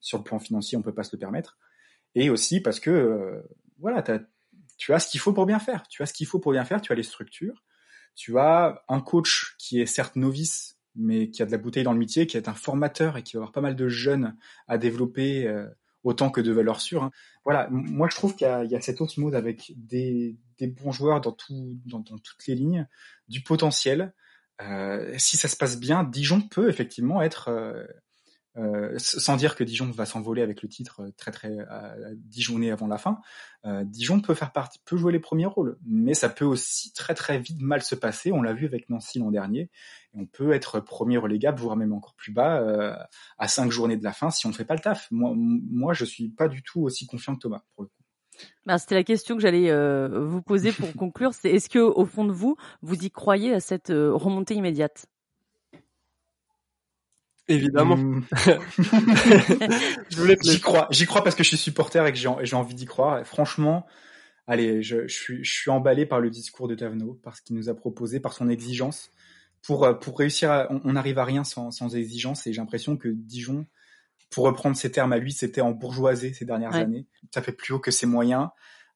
sur le plan financier on peut pas se le permettre, et aussi parce que euh, voilà, tu as ce qu'il faut pour bien faire, tu as ce qu'il faut pour bien faire, tu as les structures, tu as un coach qui est certes novice mais qui a de la bouteille dans le métier, qui est un formateur et qui va avoir pas mal de jeunes à développer. Euh, autant que de valeurs sûres. Hein. Voilà, moi je trouve qu'il y, y, a cette osmose avec des, bons joueurs dans, toutes les lignes, du potentiel. Euh, si ça se passe bien, Dijon peut effectivement être euh, euh, sans dire que Dijon va s'envoler avec le titre euh, très très Dijonais avant la fin, euh, Dijon peut faire partie, peut jouer les premiers rôles, mais ça peut aussi très très vite mal se passer. On l'a vu avec Nancy l'an dernier. on peut être premier relégable, voire même encore plus bas euh, à cinq journées de la fin si on ne fait pas le taf. Moi, moi, je suis pas du tout aussi confiant que Thomas pour le coup. Ben, C'était la question que j'allais euh, vous poser pour conclure. C'est est-ce que au fond de vous, vous y croyez à cette remontée immédiate? Évidemment. Mmh. j'y crois, j'y crois parce que je suis supporter et que j'ai envie d'y croire. Et franchement, allez, je, je, suis, je suis emballé par le discours de Tavenot, par ce qu'il nous a proposé, par son exigence. Pour, euh, pour réussir, à, on n'arrive à rien sans, sans exigence. Et j'ai l'impression que Dijon, pour reprendre ses termes à lui, c'était en bourgeoisé ces dernières années. Ça fait plus haut que ses moyens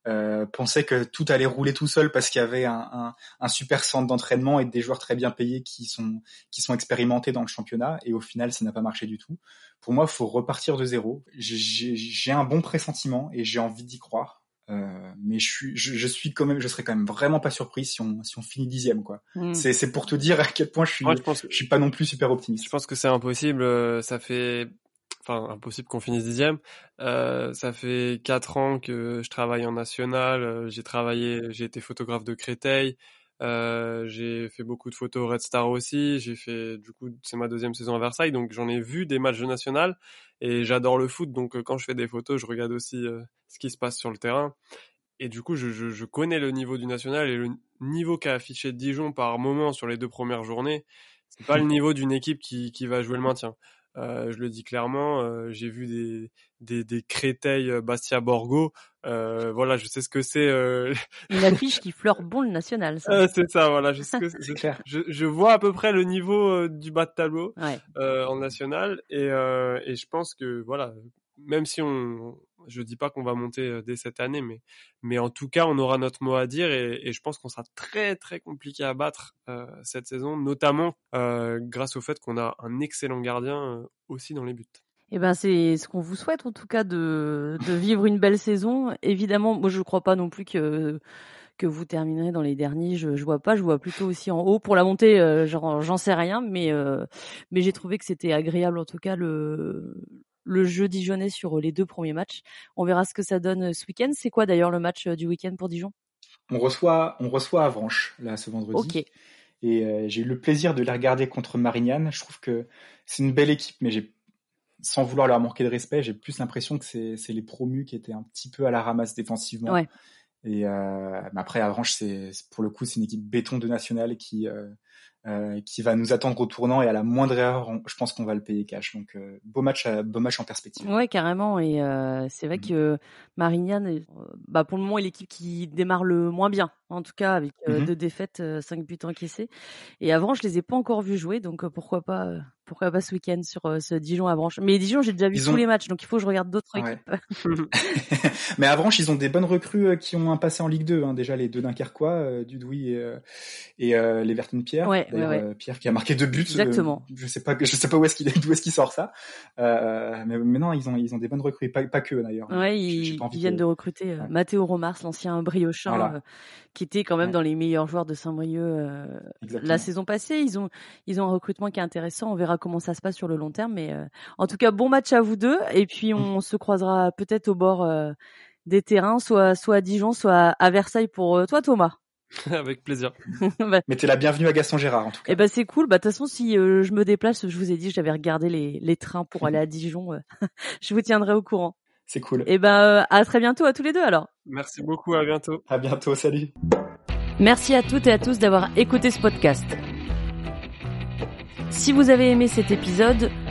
euh, pensait que tout allait rouler tout seul parce qu'il y avait un, un, un super centre d'entraînement et des joueurs très bien payés qui sont qui sont expérimentés dans le championnat et au final ça n'a pas marché du tout. Pour moi, il faut repartir de zéro. J'ai un bon pressentiment et j'ai envie d'y croire. Euh, mais je suis, je, je, suis quand même, je serais quand même vraiment pas surpris si on, si on finit dixième, quoi. Mm. C'est, c'est pour te dire à quel point je suis, je, pense que, je suis pas non plus super optimiste. Je pense que c'est impossible. Euh, ça fait enfin impossible qu'on finisse dixième. Euh, ça fait quatre ans que je travaille en national. Euh, j'ai travaillé, j'ai été photographe de Créteil. Euh, j'ai fait beaucoup de photos Red Star aussi. J'ai fait, du coup, c'est ma deuxième saison à Versailles, donc j'en ai vu des matchs de national et j'adore le foot. Donc quand je fais des photos, je regarde aussi ce qui se passe sur le terrain. Et du coup, je, je, je connais le niveau du national et le niveau qu'a affiché Dijon par moment sur les deux premières journées. C'est pas le niveau d'une équipe qui, qui va jouer le maintien. Euh, je le dis clairement, euh, j'ai vu des, des, des Créteil euh, Bastia Borgo. Euh, voilà, je sais ce que c'est. Euh... Une affiche qui fleure bon le national. c'est ça, voilà. Je, sais que je, je, vois à peu près le niveau du bas de tableau ouais. en national et, et je pense que voilà, même si on, je dis pas qu'on va monter euh, dès cette année, mais, mais en tout cas, on aura notre mot à dire et, et je pense qu'on sera très très compliqué à battre euh, cette saison, notamment euh, grâce au fait qu'on a un excellent gardien euh, aussi dans les buts. Eh ben c'est ce qu'on vous souhaite en tout cas de, de vivre une belle saison. Évidemment, moi je ne crois pas non plus que que vous terminerez dans les derniers. Je, je vois pas, je vois plutôt aussi en haut pour la montée. Euh, j'en sais rien, mais euh, mais j'ai trouvé que c'était agréable en tout cas le le jeu dijonnais sur les deux premiers matchs. On verra ce que ça donne ce week-end. C'est quoi d'ailleurs le match du week-end pour Dijon? On reçoit, on reçoit Avranches là ce vendredi. Ok. Et euh, j'ai eu le plaisir de les regarder contre Marignane. Je trouve que c'est une belle équipe, mais j'ai sans vouloir leur manquer de respect, j'ai plus l'impression que c'est les promus qui étaient un petit peu à la ramasse défensivement. Ouais. Et euh, mais après, Avranches, c'est pour le coup, c'est une équipe béton de national qui euh, euh, qui va nous attendre au tournant et à la moindre erreur, on, je pense qu'on va le payer cash. Donc euh, beau match, à, beau match en perspective. Ouais, carrément. Et euh, c'est vrai mmh. que Marignane, bah pour le moment, est l'équipe qui démarre le moins bien, en tout cas avec mmh. deux défaites, cinq buts encaissés. Et avant, je les ai pas encore vus jouer, donc pourquoi pas pourquoi pas ce week-end sur ce Dijon Avranches. Mais Dijon, j'ai déjà vu tous les matchs, donc il faut que je regarde d'autres équipes. Mais Avranches, ils ont des bonnes recrues qui ont un passé en Ligue 2. Hein. Déjà les deux Dunkerquois, Dudouis et, et les Verton Pierre. Ouais, Pierre qui a marqué deux buts. Exactement. je sais pas, je sais pas où est-ce qu'il d'où est-ce qu'il sort ça. mais, maintenant, ils ont ils ont des bonnes recrues, pas, pas que d'ailleurs. Ouais, ils, viennent de recruter ouais. Mathéo Romars, l'ancien Briochin, qui était quand même dans les meilleurs joueurs de Saint-Brieuc la saison passée. Ils ont ils ont un recrutement qui est intéressant. On verra comment ça se passe sur le long terme. Mais en tout cas, bon match à vous deux. Et puis mmh. on se croisera peut-être au bord des terrains, soit soit à Dijon, soit à Versailles pour toi, Thomas. Avec plaisir. bah, Mais t'es la bienvenue à Gaston Gérard en tout cas. Eh ben c'est cool. Bah de toute façon si je me déplace, je vous ai dit, j'avais regardé les, les trains pour aller à Dijon. je vous tiendrai au courant. C'est cool. Et eh ben à très bientôt à tous les deux alors. Merci beaucoup, à bientôt. À bientôt, salut. Merci à toutes et à tous d'avoir écouté ce podcast. Si vous avez aimé cet épisode,